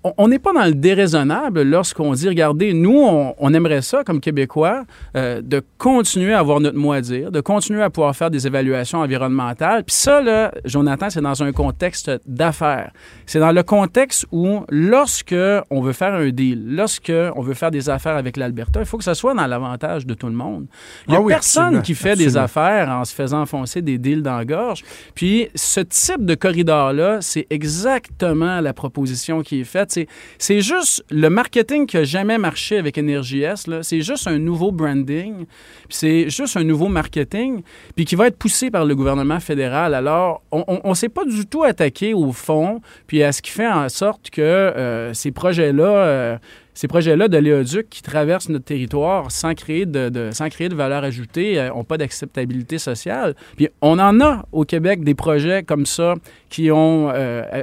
S6: on n'est pas dans le déraisonnable lorsqu'on dit, regardez, nous, on, aimerait ça, comme Québécois, euh, de continuer à avoir notre mot à dire, de continuer à pouvoir faire des évaluations environnementales. Puis ça, là, Jonathan, c'est dans un contexte d'affaires. C'est dans le contexte où, lorsque on veut faire un deal, lorsque on veut faire des affaires avec l'Alberta, il faut que ça soit dans l'avantage de tout le monde. Il n'y a
S4: Ah oui,
S6: personne
S4: absolument,
S6: qui fait des affaires en se faisant enfoncer des deals dans la gorge. Puis ce type de corridor-là, c'est exactement la proposition qui est faite. C'est- juste le marketing qui n'a jamais marché avec Énergie S. là. C'est juste un nouveau branding. C'est juste un nouveau marketing. Puis qui va être poussé par le gouvernement fédéral. Alors, on ne s'est pas du tout attaqué au fond. Puis à ce qui fait en sorte que euh, ces projets-là. euh, ces projets-là de l'éoduc qui traversent notre territoire sans créer de, sans créer de valeur ajoutée n'ont pas d'acceptabilité sociale. Puis on en a au Québec des projets comme ça qui, ont, euh, euh,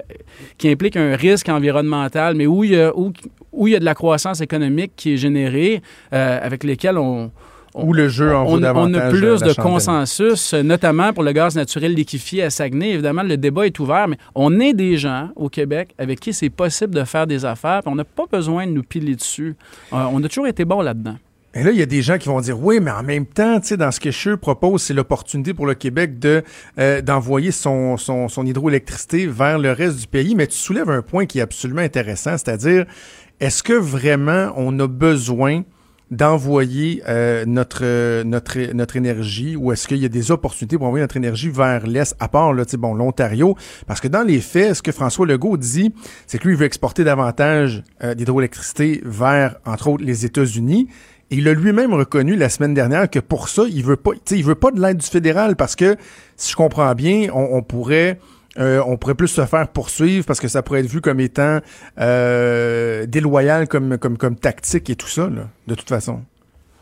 S6: qui impliquent un risque environnemental, mais où il y a, où, où il y a de la croissance économique qui est générée, euh, avec lesquels on,
S4: Où le jeu en vaut
S6: on, a plus
S4: la
S6: de consensus, euh, notamment pour le gaz naturel liquéfié à Saguenay. Évidemment, le débat est ouvert, mais on est des gens au Québec avec qui c'est possible de faire des affaires, puis on n'a pas besoin de nous piler dessus. Euh, on a toujours été bon là-dedans.
S4: Et là, il y a des gens qui vont dire oui, mais en même temps, tu sais, dans ce que Scheer propose, c'est l'opportunité pour le Québec de euh, d'envoyer son, son, son hydroélectricité vers le reste du pays. Mais tu soulèves un point qui est absolument intéressant, c'est-à-dire, est-ce que vraiment on a besoin d'envoyer euh, notre, euh, notre, notre énergie ou est-ce qu'il y a des opportunités pour envoyer notre énergie vers l'Est, à part là, bon, l'Ontario? Parce que dans les faits, ce que François Legault dit, c'est que lui, il veut exporter davantage euh, d'hydroélectricité vers, entre autres, les États-Unis. Et il a lui-même reconnu la semaine dernière que pour ça, il veut pas, il veut pas de l'aide du fédéral parce que, si je comprends bien, on pourrait, euh, on pourrait plus se faire poursuivre parce que ça pourrait être vu comme étant euh, déloyal comme, tactique et tout ça, de toute façon.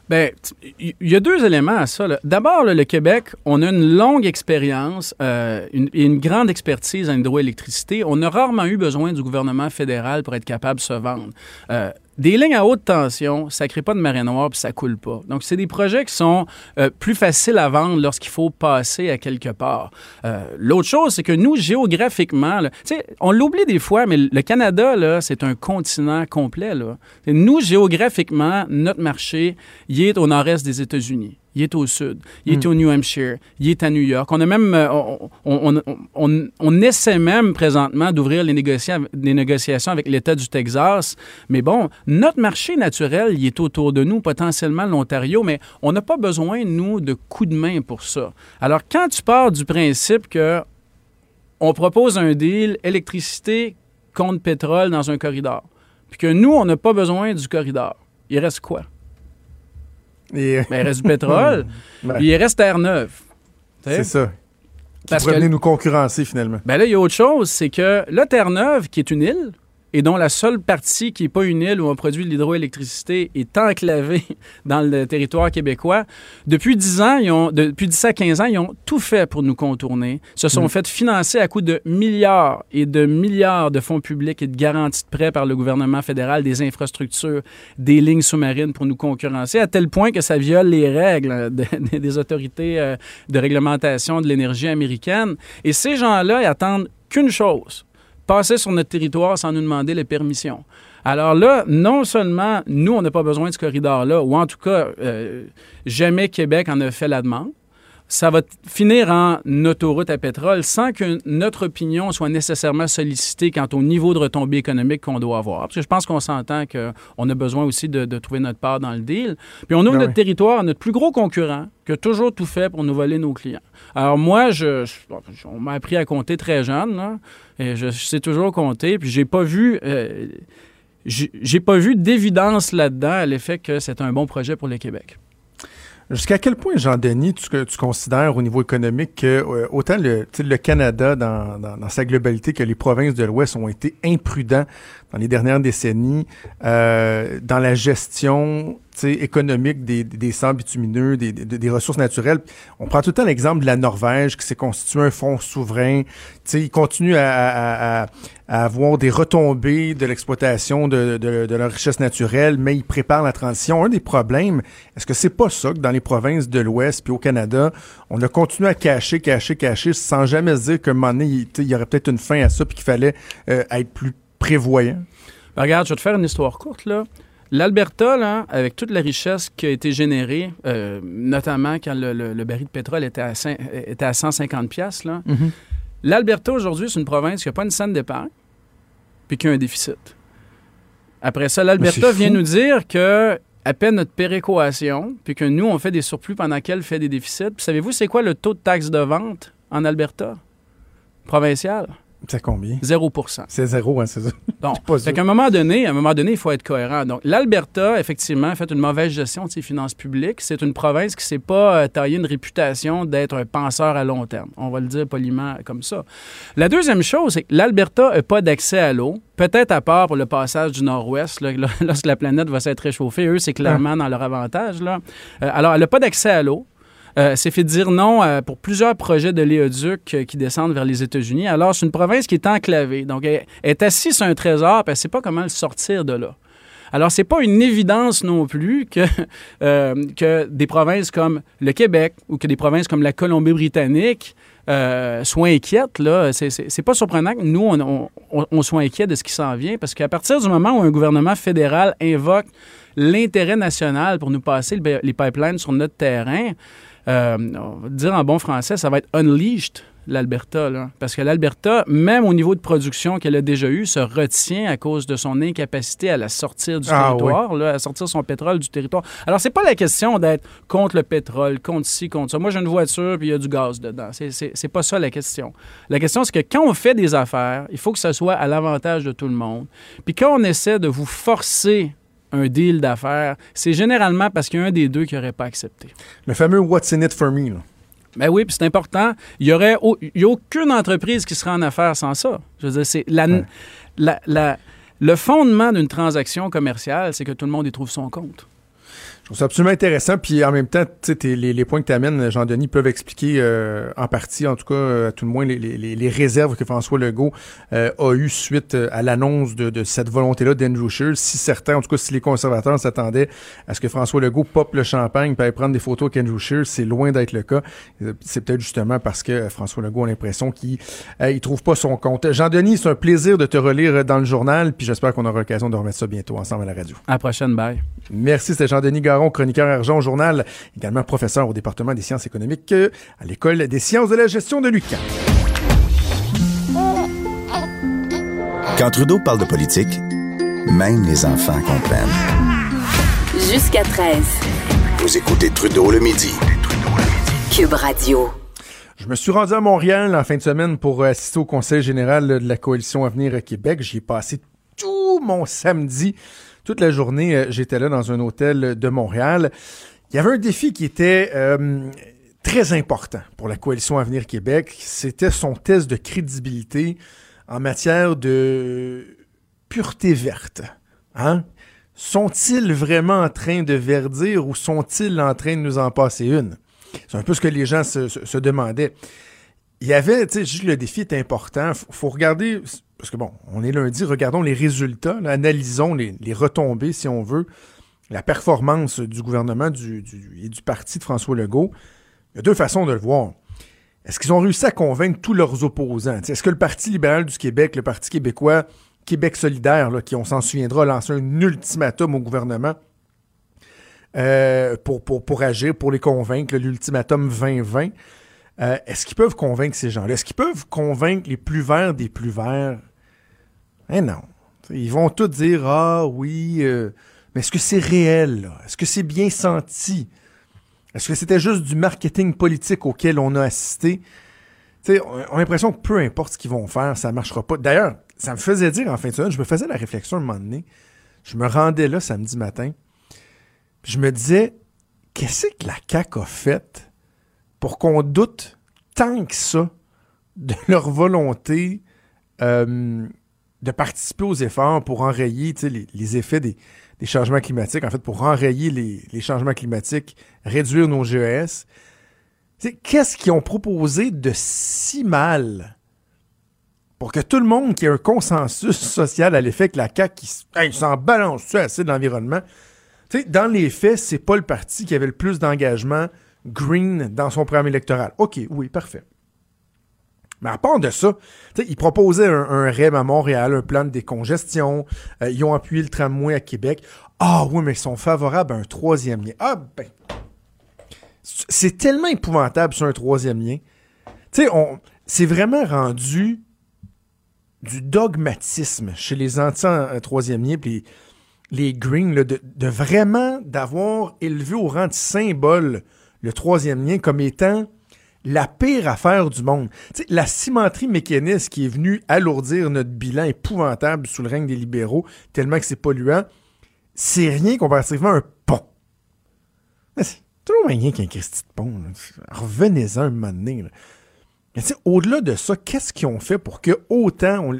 S6: Bien, il y a deux éléments à ça. D'abord, le Québec, on a une longue expérience euh, une- grande expertise en hydroélectricité. On a rarement eu besoin du gouvernement fédéral pour être capable de se vendre. Des lignes à haute tension, ça crée pas de marée noire puis ça coule pas. Donc, c'est des projets qui sont euh, plus faciles à vendre lorsqu'il faut passer à quelque part. Euh, L'autre chose, c'est que nous, géographiquement, là, on l'oublie des fois, mais le Canada, c'est un continent complet. Là. Nous, géographiquement, notre marché, il est au nord-est des États-Unis. Il est au sud. Il est au New Hampshire. Il est à New York. On a même, euh, on, on, on- on- on essaie même présentement d'ouvrir les, négocia- les négociations avec l'État du Texas. Mais bon, notre marché naturel, il est autour de nous, potentiellement l'Ontario, mais on n'a pas besoin, nous, de coups de main pour ça. Alors, quand tu pars du principe que on propose un deal électricité contre pétrole dans un corridor, puis que nous, on n'a pas besoin du corridor, il reste quoi?
S4: Et
S6: Ben, il reste du pétrole, [LAUGHS] il reste Terre-Neuve.
S4: C'est ça. Qui
S6: Parce
S4: pourrait
S6: que-
S4: venir nous concurrencer finalement.
S6: Ben là, il y a autre chose, c'est que là, Terre-Neuve, qui est une île, et dont la seule partie qui n'est pas une île où on produit de l'hydroélectricité est enclavée [LAUGHS] dans le territoire québécois, depuis 10 ans, ils ont, depuis 10 à 15 ans, ils ont tout fait pour nous contourner, se sont fait financer à coût de milliards et de milliards de fonds publics et de garanties de prêts par le gouvernement fédéral, des infrastructures, des lignes sous-marines pour nous concurrencer, à tel point que ça viole les règles de- [LAUGHS] des autorités euh, de réglementation de l'énergie américaine. Et ces gens-là, ils attendent qu'une chose, passer sur notre territoire sans nous demander les permissions. Alors là, non seulement nous, on n'a pas besoin de ce corridor-là, ou en tout cas, euh, jamais Québec en a fait la demande, ça va finir en autoroute à pétrole sans que notre opinion soit nécessairement sollicitée quant au niveau de retombée économique qu'on doit avoir. Parce que je pense qu'on s'entend qu'on a besoin aussi de, de trouver notre part dans le deal. Puis on ouvre
S4: Ah
S6: notre territoire à notre plus gros concurrent qui a toujours tout fait pour nous voler nos clients. Alors moi, je, je- on m'a appris à compter très jeune, là, et je, je sais toujours compter, puis j'ai pas vu... euh, j'ai pas vu d'évidence là-dedans à l'effet que c'est un bon projet pour le Québec.
S4: Jusqu'à quel point, Jean-Denis, tu, considères au niveau économique que euh, autant le, le Canada dans, dans, dans sa globalité que les provinces de l'Ouest ont été imprudents dans les dernières décennies euh, dans la gestion économique des, des bitumineux, des, ressources naturelles. On prend tout le temps l'exemple de la Norvège qui s'est constitué un fonds souverain. ils continuent à, avoir des retombées de l'exploitation de, de, de, leur richesse naturelle, mais ils préparent la transition. Un des problèmes, est-ce que c'est pas ça que dans les provinces de l'Ouest puis au Canada, on a continué à cacher, cacher, cacher, sans jamais se dire qu'à un moment donné, il, y aurait peut-être une fin à ça puis qu'il fallait euh, être plus prévoyant?
S6: Ben, regarde, je vais te faire une histoire courte, là. L'Alberta, là, avec toute la richesse qui a été générée, euh, notamment quand le, baril de pétrole était à, était à 150 pièces, là, mm-hmm. l'Alberta aujourd'hui, c'est une province qui n'a pas une scène d'épargne, puis qui a un déficit. Après ça, l'Alberta vient nous dire que à peine notre péréquation, puis que nous, on fait des surplus pendant qu'elle fait des déficits. Puis savez-vous, c'est quoi le taux de taxe de vente en Alberta? Provincial?
S4: C'est combien?
S6: 0%
S4: C'est zéro, hein, c'est ça. [LAUGHS]
S6: Donc, fait qu'à un moment donné, à un moment donné, il faut être cohérent. Donc, l'Alberta, effectivement, a fait une mauvaise gestion de ses finances publiques. C'est une province qui ne s'est pas euh, taillée une réputation d'être un penseur à long terme. On va le dire poliment comme ça. La deuxième chose, c'est que l'Alberta n'a pas d'accès à l'eau. Peut-être à part pour le passage du nord-ouest, [LAUGHS] lorsque la planète va s'être réchauffée. Eux, c'est clairement ah. dans leur avantage. Là. Euh, alors, elle n'a pas d'accès à l'eau. Euh, s'est fait dire non euh, pour plusieurs projets de léoduc euh, qui descendent vers les États-Unis. Alors, c'est une province qui est enclavée. Donc, elle, est assise sur un trésor, puis elle ne sait pas comment le sortir de là. Alors, c'est pas une évidence non plus que, [LAUGHS] que des provinces comme le Québec ou que des provinces comme la Colombie-Britannique soient inquiètes. Là. C'est, pas surprenant que nous, on, on soit inquiets de ce qui s'en vient, parce qu'à partir du moment où un gouvernement fédéral invoque l'intérêt national pour nous passer les pipelines sur notre terrain, euh, on va dire en bon français, ça va être unleashed l'Alberta. Parce que l'Alberta, même au niveau de production qu'elle a déjà eu, se retient à cause de son incapacité à la sortir du ah, territoire, là, à sortir son pétrole du territoire. Alors, c'est pas la question d'être contre le pétrole, contre ci, contre ça. Moi, j'ai une voiture puis il y a du gaz dedans. C'est pas ça la question. La question, c'est que quand on fait des affaires, il faut que ce soit à l'avantage de tout le monde. Puis quand on essaie de vous forcer un deal d'affaires, c'est généralement parce qu'il y a un des deux qui n'aurait pas accepté.
S4: Le fameux What's in it for me. Là.
S6: Ben oui, puis c'est important. Il n'y aurait a aucune entreprise qui serait en affaires sans ça. Je veux dire, c'est la, la, le fondement d'une transaction commerciale, c'est que tout le monde y trouve son compte.
S4: Je trouve ça absolument intéressant. Puis en même temps, les, les points que tu amènes, Jean-Denis, peuvent expliquer euh, en partie, en tout cas, euh, à tout le moins, les, les, les réserves que François Legault euh, a eues suite à l'annonce de, de, cette volonté-là d'Andrew Scheer. Si certains, en tout cas, si les conservateurs s'attendaient à ce que François Legault pop le champagne et prendre des photos avec Andrew Scheer, c'est loin d'être le cas. C'est peut-être justement parce que François Legault a l'impression qu'il ne trouve pas son compte. Jean-Denis, c'est un plaisir de te relire dans le journal, puis j'espère qu'on aura l'occasion de remettre ça bientôt ensemble à la radio.
S6: À la prochaine, bye.
S4: Merci, c'était Jean-Denis chroniqueur argent au journal, également professeur au département des sciences économiques euh, à l'École des sciences de la gestion de l'UQAM.
S3: Quand Trudeau parle de politique, même les enfants comprennent.
S1: Jusqu'à 13.
S3: Vous écoutez Trudeau le midi.
S1: Cube Radio.
S4: Je me suis rendu à Montréal en fin de semaine pour assister au Conseil général de la Coalition Avenir Québec. J'y ai passé tout mon samedi toute la journée, euh, j'étais là dans un hôtel de Montréal. Il y avait un défi qui était euh, très important pour la coalition Avenir Québec. C'était son test de crédibilité en matière de pureté verte. Hein? Sont-ils vraiment en train de verdir ou sont-ils en train de nous en passer une? C'est un peu ce que les gens se, demandaient. Il y avait, tu sais, juste le défi est important. Il faut regarder parce que bon, on est lundi, regardons les résultats, analysons les, retombées, si on veut, la performance du gouvernement et du parti de François Legault. Il y a deux façons de le voir. Est-ce qu'ils ont réussi à convaincre tous leurs opposants? Est-ce que le Parti libéral du Québec, le Parti québécois, Québec solidaire, qui, on s'en souviendra, a lancé un ultimatum au gouvernement euh, pour agir, pour les convaincre, l'ultimatum 2020, euh, est-ce qu'ils peuvent convaincre ces gens-là? Est-ce qu'ils peuvent convaincre les plus verts des plus verts? Eh non. Ils vont tous dire Ah oui, euh, mais est-ce que c'est réel? Est-ce que c'est bien senti? Est-ce que c'était juste du marketing politique auquel on a assisté? T'sais, on a l'impression que peu importe ce qu'ils vont faire, ça ne marchera pas. D'ailleurs, ça me faisait dire en fin de semaine, je me faisais la réflexion à un moment donné. Je me rendais là samedi matin. Je me disais, qu'est-ce que la CAQ a fait pour qu'on doute tant que ça de [LAUGHS] leur volonté euh, de participer aux efforts pour enrayer les, effets des, changements climatiques, en fait, pour enrayer les, les changements climatiques, réduire nos GES. Qu'est-ce qu'ils ont proposé de si mal pour que tout le monde qui ait un consensus social à l'effet que la CAQ qui s'en balance assez de l'environnement? Dans les faits, c'est pas le parti qui avait le plus d'engagement green dans son programme électoral. OK, oui, parfait. Mais à part de ça, ils proposaient un, REM à Montréal, un plan de décongestion. Euh, ils ont appuyé le tramway à Québec. Ah oui, mais ils sont favorables à un troisième lien. Ah ben, c'est tellement épouvantable sur un troisième lien. Tu sais, c'est vraiment rendu du dogmatisme chez les anti-troisième lien, puis les, Greens, de, de, vraiment d'avoir élevé au rang de symbole le troisième lien comme étant la pire affaire du monde. la cimenterie mécaniste qui est venue alourdir notre bilan épouvantable sous le règne des libéraux, tellement que c'est polluant, c'est rien comparativement à un pont. C'est toujours rien qu'un Christy de pont. Revenez-en un moment donné. Au-delà de ça, qu'est-ce qu'ils ont fait pour que autant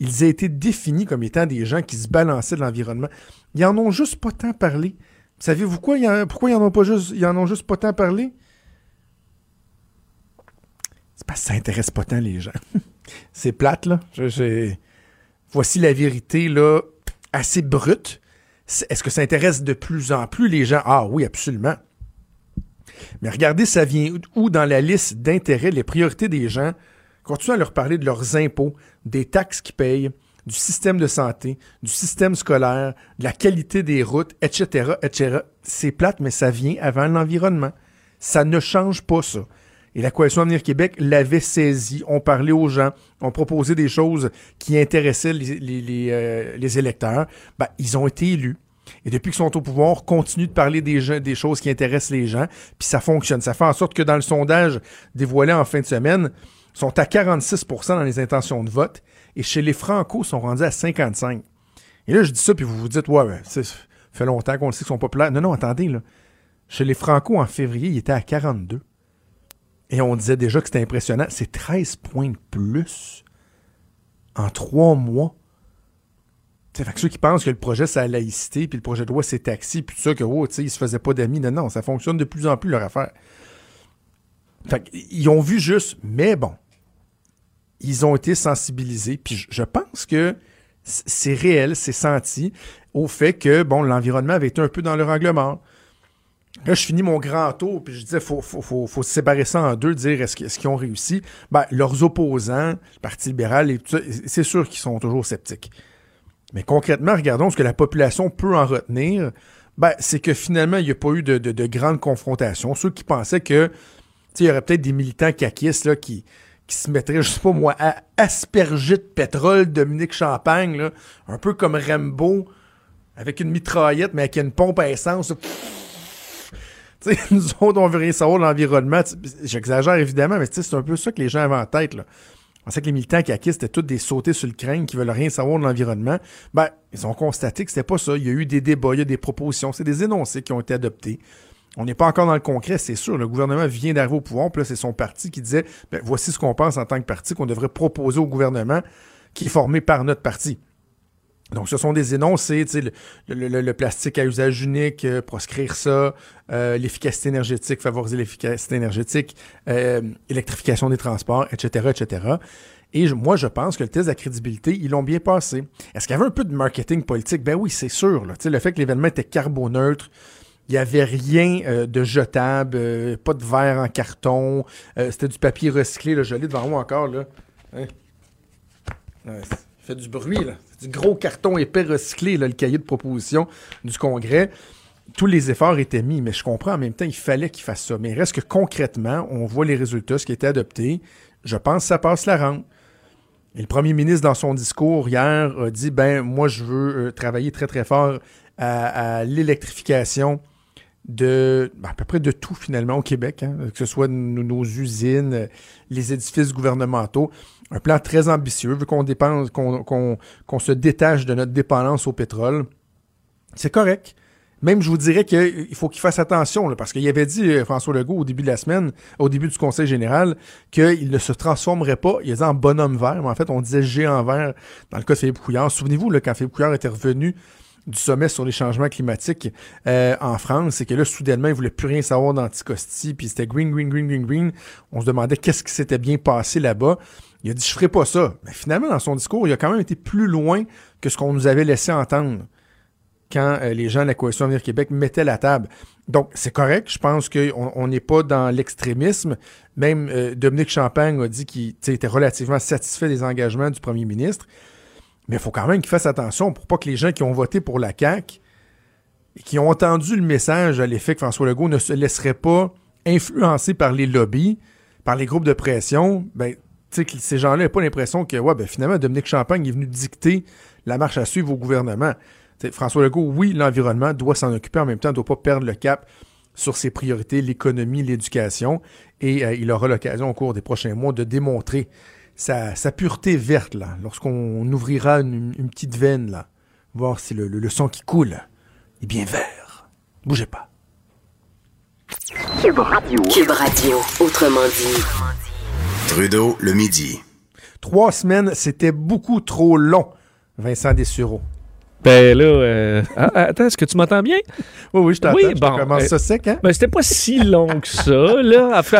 S4: ils aient été définis comme étant des gens qui se balançaient de l'environnement? Ils en ont juste pas tant parlé. Savez-vous quoi? pourquoi ils en ont pas juste pas tant parlé? C'est parce que ça intéresse pas tant les gens. [LAUGHS] c'est plate, là. Voici la vérité, là, assez brute. Est-ce que ça intéresse de plus en plus les gens? Ah oui, absolument. Mais regardez, ça vient où dans la liste d'intérêts, les priorités des gens. Continuez à leur parler de leurs impôts, des taxes qu'ils payent, du système de santé, du système scolaire, de la qualité des routes, etc., etc. C'est plate, mais ça vient avant l'environnement. Ça ne change pas ça. Et la Coalition Avenir Québec l'avait saisi. On parlait aux gens, on proposait des choses qui intéressaient les, euh, électeurs. Ben, ils ont été élus. Et depuis qu'ils sont au pouvoir, continuent de parler des, des choses qui intéressent les gens. Puis ça fonctionne. Ça fait en sorte que dans le sondage dévoilé en fin de semaine, ils sont à 46% dans les intentions de vote. Et chez les Franco, ils sont rendus à 55 Et là, je dis ça, puis vous vous dites, ouais, ça fait longtemps qu'on le sait qu'ils sont populaires. Non, non, attendez, là. Chez les Franco, en février, ils étaient à 42. Et on disait déjà que c'était impressionnant. C'est 13 points de plus en trois mois. Fait que ceux qui pensent que le projet, c'est la laïcité, puis le projet de loi, c'est taxi, puis tout ça, que, oh, tu sais, ils se faisaient pas d'amis. Non, non, ça fonctionne de plus en plus, leur affaire. Fait ils ont vu juste, mais bon, ils ont été sensibilisés, puis je pense que c'est réel, c'est senti au fait que, bon, l'environnement avait été un peu dans leur angle mort. Là, je finis mon grand tour, puis je disais, faut, faut, faut, séparer ça en deux, dire est-ce qu'ils ont réussi? Ben, leurs opposants, le Parti libéral, c'est sûr qu'ils sont toujours sceptiques. Mais concrètement, regardons ce que la population peut en retenir. Ben, c'est que finalement, il n'y a pas eu de, de, grandes confrontations. Ceux qui pensaient que, il y aurait peut-être des militants caquistes là, qui, qui se mettraient, je sais pas moi, à asperger de pétrole Dominique Champagne, là, un peu comme Rambo, avec une mitraillette, mais avec une pompe à essence. [LAUGHS] nous autres, on veut rien savoir de l'environnement. J'exagère évidemment, mais c'est un peu ça que les gens avaient en tête. Là. On sait que les militants qui acquis, c'était tous des sautés sur le crâne qui veulent rien savoir de l'environnement. Ben, ils ont constaté que c'était pas ça. Il y a eu des débats, il y a des propositions, c'est des énoncés qui ont été adoptés. On n'est pas encore dans le concret, c'est sûr. Le gouvernement vient d'arriver au pouvoir, puis là, c'est son parti qui disait ben, voici ce qu'on pense en tant que parti qu'on devrait proposer au gouvernement qui est formé par notre parti. Donc, ce sont des énoncés, le, le, plastique à usage unique, euh, proscrire ça, euh, l'efficacité énergétique, favoriser l'efficacité énergétique, euh, électrification des transports, etc., etc. Et moi, je pense que le test de la crédibilité, ils l'ont bien passé. Est-ce qu'il y avait un peu de marketing politique? Ben oui, c'est sûr. Le fait que l'événement était carboneutre, il n'y avait rien de jetable, pas de verre en carton, c'était du papier recyclé, là, je l'ai devant moi encore. Là. Hein? fait du bruit, là du gros carton épais recyclé, le cahier de proposition du Congrès. Tous les efforts étaient mis, mais je comprends en même temps, il fallait qu'il fasse ça. Mais reste que concrètement, on voit les résultats, ce qui a été adopté. Je pense que ça passe la rampe. Et le premier ministre, dans son discours hier, a dit ben moi, je veux euh, travailler très, très fort à, l'électrification de ben, à peu près de tout finalement au Québec, hein, que ce soit nos usines, les édifices gouvernementaux un plan très ambitieux, vu qu'on qu'on se détache de notre dépendance au pétrole. C'est correct. Même, je vous dirais qu'il faut qu'il fasse attention, là, parce qu'il avait dit, euh, François Legault, au début de la semaine, au début du Conseil général, qu'il ne se transformerait pas, il dit en bonhomme vert, mais en fait, on disait géant vert dans le cas de Philippe Couillard. Souvenez-vous, quand Philippe Couillard était revenu du sommet sur les changements climatiques euh, en France, c'est que là, soudainement, il voulait plus rien savoir d'Anticosti, puis c'était green, green, green, green, green. On se demandait qu'est-ce qui s'était bien passé là-bas. Il a dit, je ferai pas ça. Mais finalement, dans son discours, il a quand même été plus loin que ce qu'on nous avait laissé entendre quand euh, les gens de la Coalition Avenir Québec mettaient la table. Donc, c'est correct. Je pense qu'on n'est pas dans l'extrémisme. Même euh, Dominique Champagne a dit qu'il était relativement satisfait des engagements du premier ministre. Mais il faut quand même qu'il fasse attention pour pas que les gens qui ont voté pour la CAQ et qui ont entendu le message à l'effet que François Legault ne se laisserait pas influencer par les lobbies, par les groupes de pression, ben, que ces gens-là n'aient pas l'impression que ouais, ben, finalement, Dominique Champagne est venu dicter la marche à suivre au gouvernement. François Legault, oui, l'environnement doit s'en occuper, en même temps, ne doit pas perdre le cap sur ses priorités, l'économie, l'éducation, et euh, il aura l'occasion au cours des prochains mois de démontrer sa, pureté verte, là, lorsqu'on ouvrira une, petite veine, là, voir si le, le, sang qui coule est bien vert. Bougez pas.
S1: Cube Radio. Cube Radio, autrement dit.
S3: Trudeau, le midi.
S4: Trois semaines, c'était beaucoup trop long, Vincent Dessureau.
S7: Ben là, euh, ah, ah, attends, est-ce que tu m'entends bien?
S4: Oui, oui, je t'entends. Oui, bon, commence ça sec, hein?
S7: Ben, c'était pas si long que ça, là, à,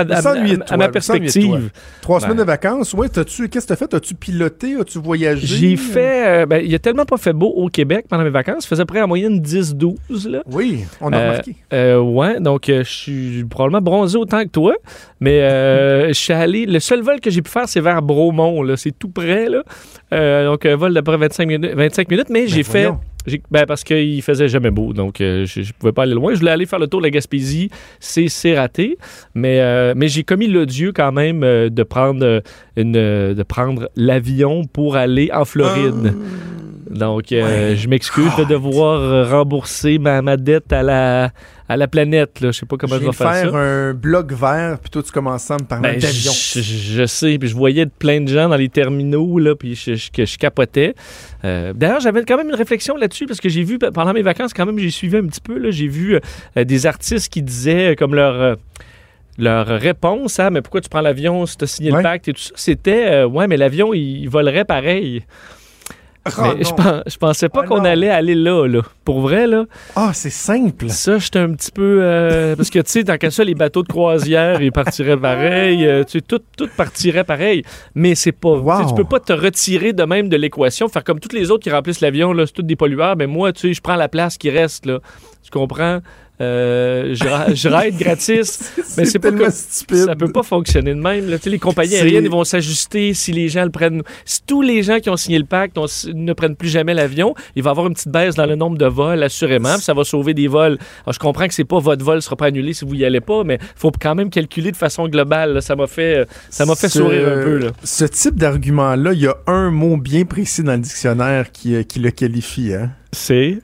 S7: à, ma perspective.
S4: Trois semaines de vacances, oui, qu'est-ce que tu as fait? As-tu piloté? As-tu voyagé?
S7: J'ai fait, euh, ben, il a tellement pas fait beau au Québec pendant mes vacances. Je faisais près en moyenne 10-12, là.
S4: Oui, on a
S7: euh,
S4: remarqué.
S7: ouais, donc je suis probablement bronzé autant que toi, mais [LAUGHS] je suis allé, le seul vol que j'ai pu faire, c'est vers Bromont, là. C'est tout près, là. donc, un vol d'à 25 minutes, 25 minutes mais ben, j'ai fait ben parce qu'il faisait jamais beau, donc euh, je, ne pouvais pas aller loin. Je voulais aller faire le tour de la Gaspésie, c'est raté, mais, euh, mais j'ai commis l'odieux quand même euh, de prendre une de prendre l'avion pour aller en Floride. Ah. Donc, je m'excuse de devoir rembourser ma, ma dette à la à la planète. Là. Je sais pas comment je, vais faire,
S4: faire un blog vert, puis toi, tu commences à me parler ben, d'avion.
S7: Je, sais, puis je voyais plein de gens dans les terminaux, là, puis je, je capotais. Euh, d'ailleurs, j'avais quand même une réflexion là-dessus, parce que j'ai vu, pendant mes vacances, quand même, j'ai suivi un petit peu, j'ai vu euh, des artistes qui disaient, euh, comme leur leur réponse à mais pourquoi tu prends l'avion si tu as signé le pacte? et tout ça, c'était ouais, mais l'avion, il volerait pareil. Ah, je, pensais pas ah, qu'on allait aller là, là. Pour vrai, là.
S4: Ah, c'est simple.
S7: Ça, j'étais un petit peu. Euh, parce que, tu sais, tant qu'à ça, les bateaux de croisière, ils partiraient pareil. Euh, tu sais, tout, tout partirait pareil. Mais c'est pas. Tu peux pas te retirer de même de l'équation, faire comme tous les autres qui remplissent l'avion, là, c'est tous des pollueurs. Mais moi, tu sais, je prends la place qui reste, là. Tu comprends? Euh, je, ride gratis. [LAUGHS] mais c'est pas stupide. Ça peut pas fonctionner de même. Les compagnies aériennes vont s'ajuster si les gens le prennent. Si tous les gens qui ont signé le pacte ne prennent plus jamais l'avion, il va y avoir une petite baisse dans le nombre de vols, assurément. ça va sauver des vols. je comprends que c'est pas votre vol sera pas annulé si vous y allez pas, mais il faut quand même calculer de façon globale. Ça m'a fait, ça m'a fait sourire un peu.
S4: Ce type d'argument-là, il y a un mot bien précis dans le dictionnaire qui, euh, qui le qualifie. Hein?
S7: C'est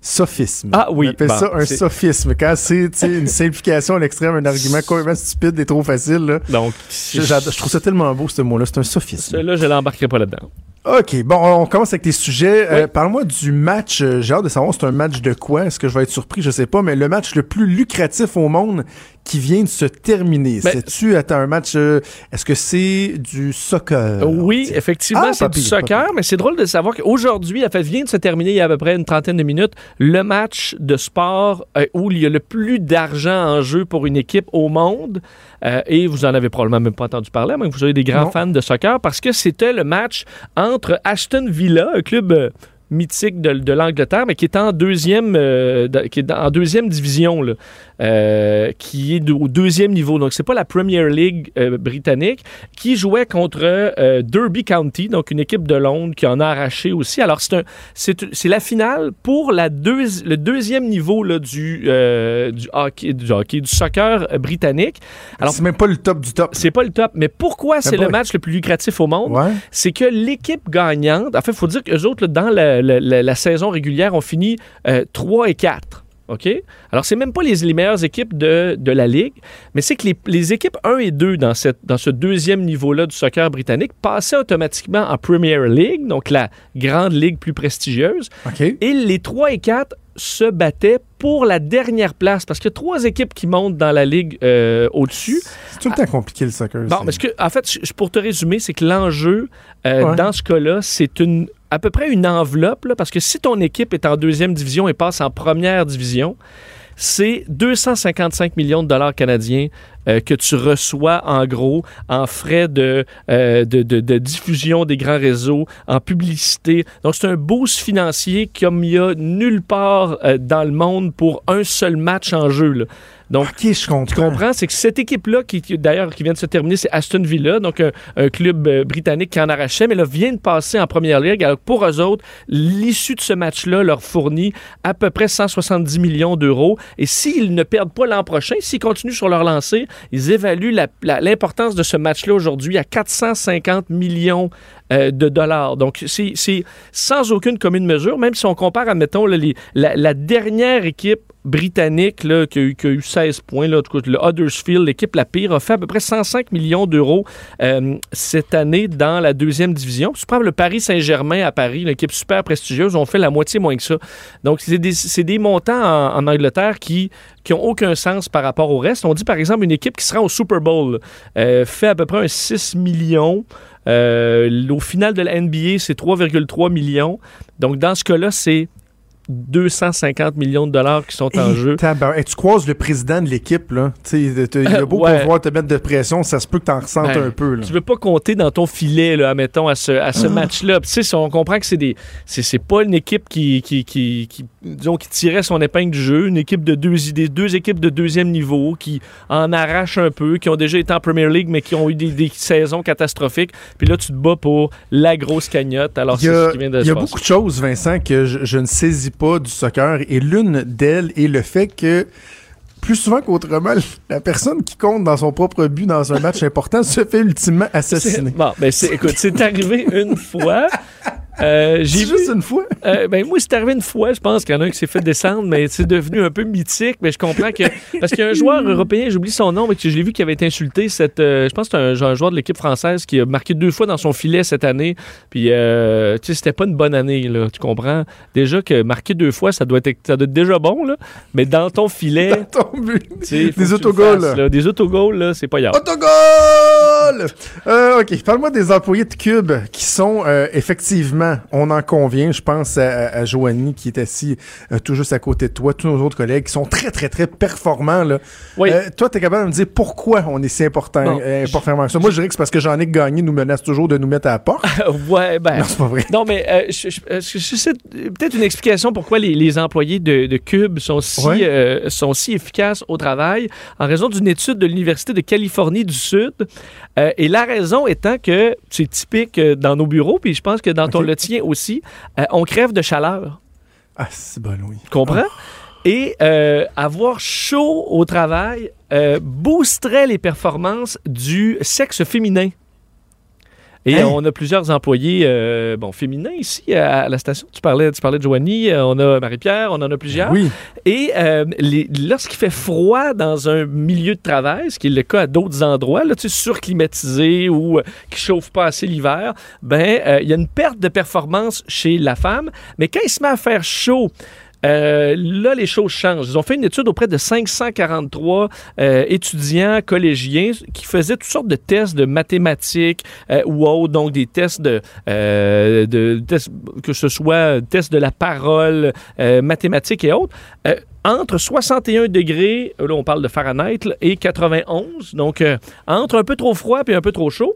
S4: sophisme.
S7: Ah oui.
S4: On appelle ça un sophisme. Quand c'est une simplification à l'extrême, un argument complètement stupide et trop facile. Là.
S7: Donc,
S4: je, je, trouve ça tellement beau, ce mot-là. C'est un sophisme.
S7: Là, je l'embarquerai pas là-dedans.
S4: OK, bon, on commence avec tes sujets. Euh, parle-moi du match. Euh, j'ai hâte de savoir, c'est un match de quoi? Est-ce que je vais être surpris? Je sais pas, mais le match le plus lucratif au monde qui vient de se terminer. Ben, C'est-tu un match... Euh, est-ce que c'est du soccer?
S7: Oui, effectivement, ah, c'est du soccer, mais c'est drôle de savoir qu'aujourd'hui, la fête vient de se terminer il y a à peu près une trentaine de minutes, le match de sport où il y a le plus d'argent en jeu pour une équipe au monde. Et vous en avez probablement même pas entendu parler, mais vous avez des grands fans de soccer, parce que c'était le match entre Ashton Villa, un club euh, mythique de, l'Angleterre, mais qui est en deuxième, euh, qui est en deuxième division. Là. Euh, qui est au deuxième niveau. Donc, c'est pas la Premier League euh, britannique, qui jouait contre euh, Derby County, donc une équipe de Londres qui en a arraché aussi. Alors, c'est, la finale pour la le deuxième niveau là, du, du, hockey, du hockey, du soccer britannique.
S4: Alors, c'est même pas le top du top.
S7: C'est pas le top. Mais pourquoi c'est le match le plus lucratif au monde? C'est que l'équipe gagnante, en fait, il faut dire qu'eux autres, dans la, la, saison régulière, ont fini 3 et 4. OK? Alors, c'est même pas les, les meilleures équipes de, de, la Ligue, mais c'est que les, les, équipes 1 et 2 dans, cette, dans ce deuxième niveau-là du soccer britannique passaient automatiquement en Premier League, donc la grande ligue plus prestigieuse. Et les 3 et 4 se battaient pour la dernière place parce qu'il y a trois équipes qui montent dans la ligue euh, au-dessus.
S4: C'est tout le temps compliqué le soccer.
S7: Bon, parce que, en fait, pour te résumer, c'est que l'enjeu euh,
S4: Ouais.
S7: dans ce cas-là, c'est une à peu près une enveloppe, là, parce que si ton équipe est en deuxième division et passe en première division, c'est 255 millions de dollars canadiens euh, que tu reçois en gros en frais de, euh, de- de diffusion des grands réseaux, en publicité. Donc c'est un boost financier comme il y a nulle part euh, dans le monde pour un seul match en jeu. là. Donc,
S4: Ok, je comprends.
S7: tu comprends, c'est que cette équipe-là, qui, d'ailleurs, qui vient de se terminer, c'est Aston Villa, donc un, un club euh, britannique qui en arrachait, mais là, vient de passer en première ligue. Alors, pour eux autres, l'issue de ce match-là leur fournit à peu près 170 millions d'euros. Et s'ils ne perdent pas l'an prochain, s'ils continuent sur leur lancée, ils évaluent l'importance de ce match-là aujourd'hui à 450 millions euh, de dollars. Donc, c'est sans aucune commune mesure, même si on compare, admettons, là, la, dernière équipe britannique là, qui, a eu, qui a eu 16 points, le Huddersfield, l'équipe la pire, a fait à peu près 105 millions d'euros euh, cette année dans la deuxième division. Si tu prends le Paris Saint-Germain à Paris, l'équipe super prestigieuse, ont fait la moitié moins que ça. Donc, c'est des, des montants en, Angleterre qui qui ont aucun sens par rapport au reste. On dit, par exemple, une équipe qui sera au Super Bowl euh, fait à peu près un 6 millions. Euh, au final de la NBA, c'est 3,3 millions. Donc, dans ce cas-là, c'est 250 millions de dollars qui sont en
S4: Et
S7: jeu.
S4: et tu croises le président de l'équipe, là. Tu il a [LAUGHS] beau
S7: Ouais.
S4: pouvoir te mettre de pression, ça se peut que t'en ressentes
S7: Ben,
S4: un peu, là.
S7: Tu veux pas compter dans ton filet, là, admettons, à ce, à ce match-là. Puis, Tu sais, si on comprend que c'est des. C'est, c'est pas une équipe qui, qui, qui, qui, disons, qui tirait son épingle du jeu, une équipe de deux idées, deux équipes de deuxième niveau qui en arrachent un peu, qui ont déjà été en Premier League, mais qui ont eu des, des saisons catastrophiques. Puis là, tu te bats pour la grosse cagnotte. Alors,
S4: Il y
S7: c'est
S4: a,
S7: ce qui vient de
S4: il y
S7: se
S4: a
S7: passer.
S4: beaucoup de choses, Vincent, que je, je ne saisis pas du soccer. Et l'une d'elles est le fait que, plus souvent qu'autrement, [LAUGHS] la personne qui compte dans son propre but dans un match important se fait ultimement assassiner.
S7: Bon, ben écoute, c'est arrivé une fois. Euh, j'ai
S4: C'est
S7: vu,
S4: juste une fois.
S7: Euh, ben moi, c'est arrivé une fois, je pense qu'il y en a un qui s'est fait descendre, mais c'est devenu un peu mythique. Mais je comprends que. Parce qu'il y a un joueur européen, j'oublie son nom, mais que je l'ai vu qui avait été insulté. Cette, euh, je pense que c'est un, joueur de l'équipe française qui a marqué deux fois dans son filet cette année. Puis, euh, tu sais, c'était pas une bonne année, là. Tu comprends? Déjà que marquer deux fois, ça doit être, ça doit être déjà bon, là. Mais dans ton filet.
S4: Ton but. Des autogols,
S7: fasses,
S4: là.
S7: Des autogols, là, c'est pas grave.
S4: Autogol! Euh, OK, parle-moi des employés de Cube qui sont euh, on en convient, je pense à, à, Joanie qui est assis euh, tout juste à côté de toi, tous nos autres collègues qui sont très, très, très performants. Là.
S7: Oui.
S4: Euh, toi, tu es capable de me dire pourquoi on est si important,
S7: Bon,
S4: euh, performant que ça? Moi, je dirais que c'est parce que Jean-Nic Gagné nous menace toujours de nous mettre à la porte. [LAUGHS]
S7: ouais, ben.
S4: non, c'est pas vrai.
S7: Non, mais je, je- euh, je- peut-être une explication pourquoi les, les employés de, de Cube sont si,
S4: Ouais.
S7: sont si efficaces au travail en raison d'une étude de l'Université de Californie du Sud. Et la raison étant que c'est typique dans nos bureaux, puis je pense que dans ton
S4: Ok.
S7: le tien aussi, euh, on crève de chaleur.
S4: Ah, c'est bon, oui.
S7: Tu comprends? Et euh, avoir chaud au travail euh, boosterait les performances du sexe féminin. Et
S4: Hein?
S7: on a plusieurs employés euh, bon, féminins ici à, la station. Tu parlais, tu parlais de Joanie, euh, on a Marie-Pierre, on en a plusieurs.
S4: Oui.
S7: Et euh, lorsqu'il fait froid dans un milieu de travail, ce qui est le cas à d'autres endroits, là, tu sais, surclimatisé ou qui chauffe pas assez l'hiver, ben il y a une perte de performance chez la femme. Mais quand il se met à faire chaud, euh, là, les choses changent. Ils ont fait une étude auprès de 543 euh, étudiants collégiens qui faisaient toutes sortes de tests de mathématiques euh, ou autres, donc des tests de, tests- que ce soit tests de la parole, mathématiques et autres. Entre 61 degrés, là on parle de Fahrenheit, et 91, donc entre un peu trop froid et un peu trop chaud.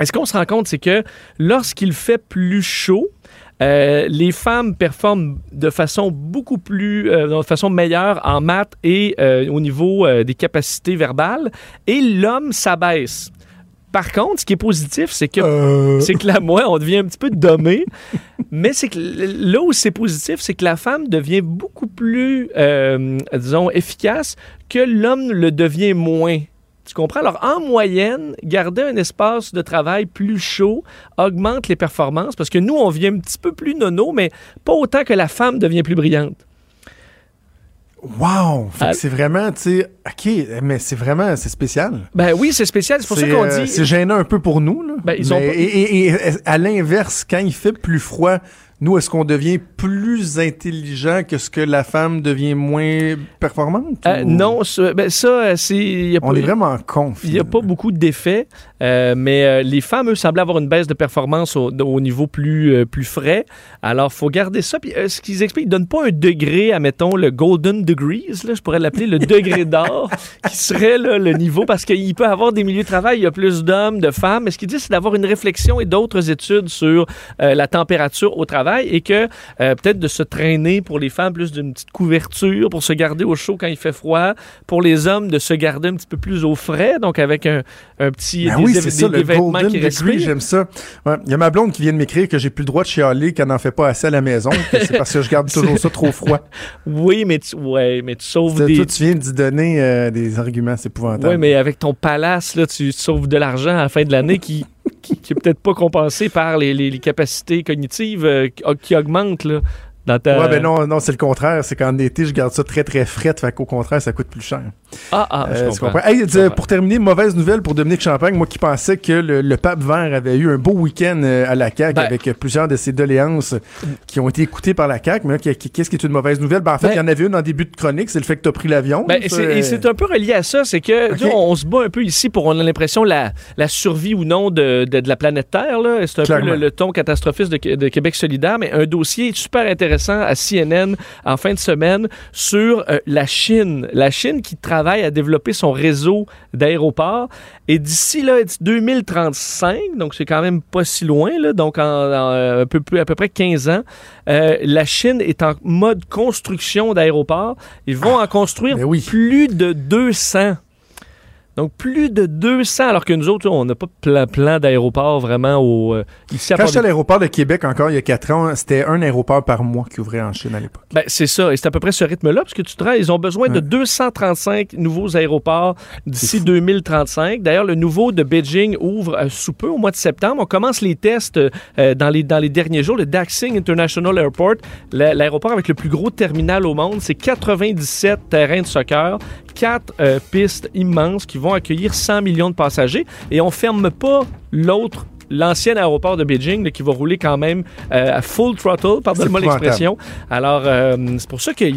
S7: Est-ce qu'on se rend compte, c'est que lorsqu'il fait plus chaud, euh, les femmes performent de façon beaucoup plus, euh, de façon meilleure en maths et euh, au niveau des capacités verbales, et l'homme s'abaisse. Par contre, ce qui est positif, c'est que
S4: Euh,
S7: c'est que là, moi, on devient un petit peu dommé. mais c'est que là où c'est positif, c'est que la femme devient beaucoup plus, euh, disons, efficace que l'homme le devient moins. Tu comprends? Alors, en moyenne, garder un espace de travail plus chaud augmente les performances parce que nous, on vient un petit peu plus nono, mais pas autant que la femme devient plus brillante.
S4: Wow!
S7: Ah.
S4: c'est vraiment, tu sais, OK, mais c'est vraiment, c'est spécial.
S7: Ben oui, c'est spécial. C'est pour ça qu'on
S4: euh,
S7: dit.
S4: C'est gênant un peu pour nous, là.
S7: Ben, ils
S4: Mais-
S7: ont pas-
S4: et, et- et à l'inverse, quand il fait plus froid nous, est-ce qu'on devient plus intelligent que ce que la femme devient moins performante?
S7: Euh,
S4: ou-
S7: non, ça, ben, ça euh, c'est.
S4: On est vraiment con.
S7: Il n'y a pas beaucoup d'effets, euh, mais euh, les femmes, eux, semblaient avoir une baisse de performance au, au niveau plus, euh, plus frais. Alors, faut garder ça. Puis, euh, ce qu'ils expliquent, ils ne donnent pas un degré, admettons, le Golden Degrees, là, je pourrais l'appeler le degré [LAUGHS] d'or, qui serait là, le niveau, parce qu'il peut y avoir des milieux de travail, il y a plus d'hommes, de femmes. Mais ce qu'ils disent, c'est d'avoir une réflexion et d'autres études sur euh, la température au travail et que euh, peut-être de se traîner pour les femmes plus d'une petite couverture pour se garder au chaud quand il fait froid. Pour les hommes, de se garder un petit peu plus au frais, donc avec un, un petit
S4: Ben oui,
S7: des-
S4: c'est ça,
S7: des
S4: le
S7: vêtements qui respirent.
S4: j'aime ça. Ouais. Il y a ma blonde qui vient de m'écrire que j'ai plus le droit de chialer qu'elle n'en fait pas assez à la maison. c'est parce que je garde toujours ça trop froid. [LAUGHS]
S7: Oui, mais tu, ouais, mais tu sauves
S4: Toi,
S7: des.
S4: tu viens d'y donner euh, des arguments, c'est épouvantable.
S7: Oui, mais avec ton palace, là, tu sauves de l'argent à la fin de l'année qui qui, qui est peut-être pas compensé par les, les- les capacités cognitives euh, qui, qui augmentent là, dans ta.
S4: Ouais, ben non, non c'est le contraire. C'est qu'en été, je garde ça très, très frais. Fait qu'au contraire, ça coûte plus cher.
S7: Ah, ah, je
S4: Euh,
S7: comprends.
S4: comprends? Hey,
S7: Je
S4: dis-
S7: comprends.
S4: pour terminer, mauvaise nouvelle pour Dominique Champagne. Moi qui pensais que le, le pape vert avait eu un beau week-end euh, à la CAQ
S7: Ben-
S4: avec euh, plusieurs de ses doléances qui ont été écoutées par la CAQ. Mais qu'est-ce qui est une mauvaise nouvelle? Ben, en fait,
S7: Ben-
S4: il y en avait une en début de chronique. C'est le fait que tu as pris l'avion.
S7: Ben, c'est- et c'est un peu relié à ça, c'est que sais, on, se bat un peu ici pour, on a l'impression, la, la survie ou non de, de- de la planète Terre. là. C'est un
S4: Clairement.
S7: peu le, le ton catastrophiste de, de Québec solidaire, mais un dossier super intéressant à CNN en fin de semaine sur euh, la Chine. La Chine qui travaille à développer son réseau d'aéroports. Et d'ici là, 2035, donc c'est quand même pas si loin, là, donc en, en, euh, un peu plus, à peu près 15 ans, euh, la Chine est en mode construction d'aéroports. Ils vont en construire
S4: oui.
S7: plus de 200. Donc, plus de 200, alors que nous autres, on n'a pas plein, plein d'aéroports vraiment au, euh, ici à
S4: Quand
S7: part
S4: j'étais à l'aéroport de Québec encore il y a 4 ans, c'était un aéroport par mois qui ouvrait en Chine à l'époque.
S7: Ben, c'est ça, et c'est à peu près ce rythme-là, parce que tu te rends, ils ont besoin de
S4: Ouais.
S7: 235 nouveaux aéroports d'ici
S4: fou.
S7: 2035. D'ailleurs, le nouveau de Beijing ouvre euh, sous peu, au mois de septembre. On commence les tests euh, dans, les, dans les derniers jours. Le Daxing International Airport, la- l'aéroport avec le plus gros terminal au monde, c'est 97 terrains de soccer, quatre euh, pistes immenses qui vont accueillir 100 millions de passagers. Et on ferme pas l'autre l'ancien aéroport de Beijing là, qui va rouler quand même euh, à full throttle, pardonne-moi l'expression. Alors, euh, c'est pour ça qu'il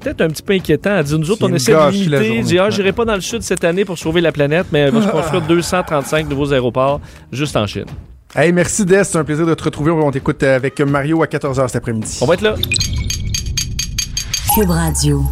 S7: peut-être un petit peu inquiétant à dire nous autres, on essaie de limiter, dire ah, j'irai pas dans le sud cette année pour sauver la planète, mais il va se construire 235 nouveaux aéroports juste en Chine.
S4: Hey, merci Des, c'est un plaisir de te retrouver. On t'écoute avec Mario à 14h cet après-midi.
S7: On va être là.
S1: Cube Radio.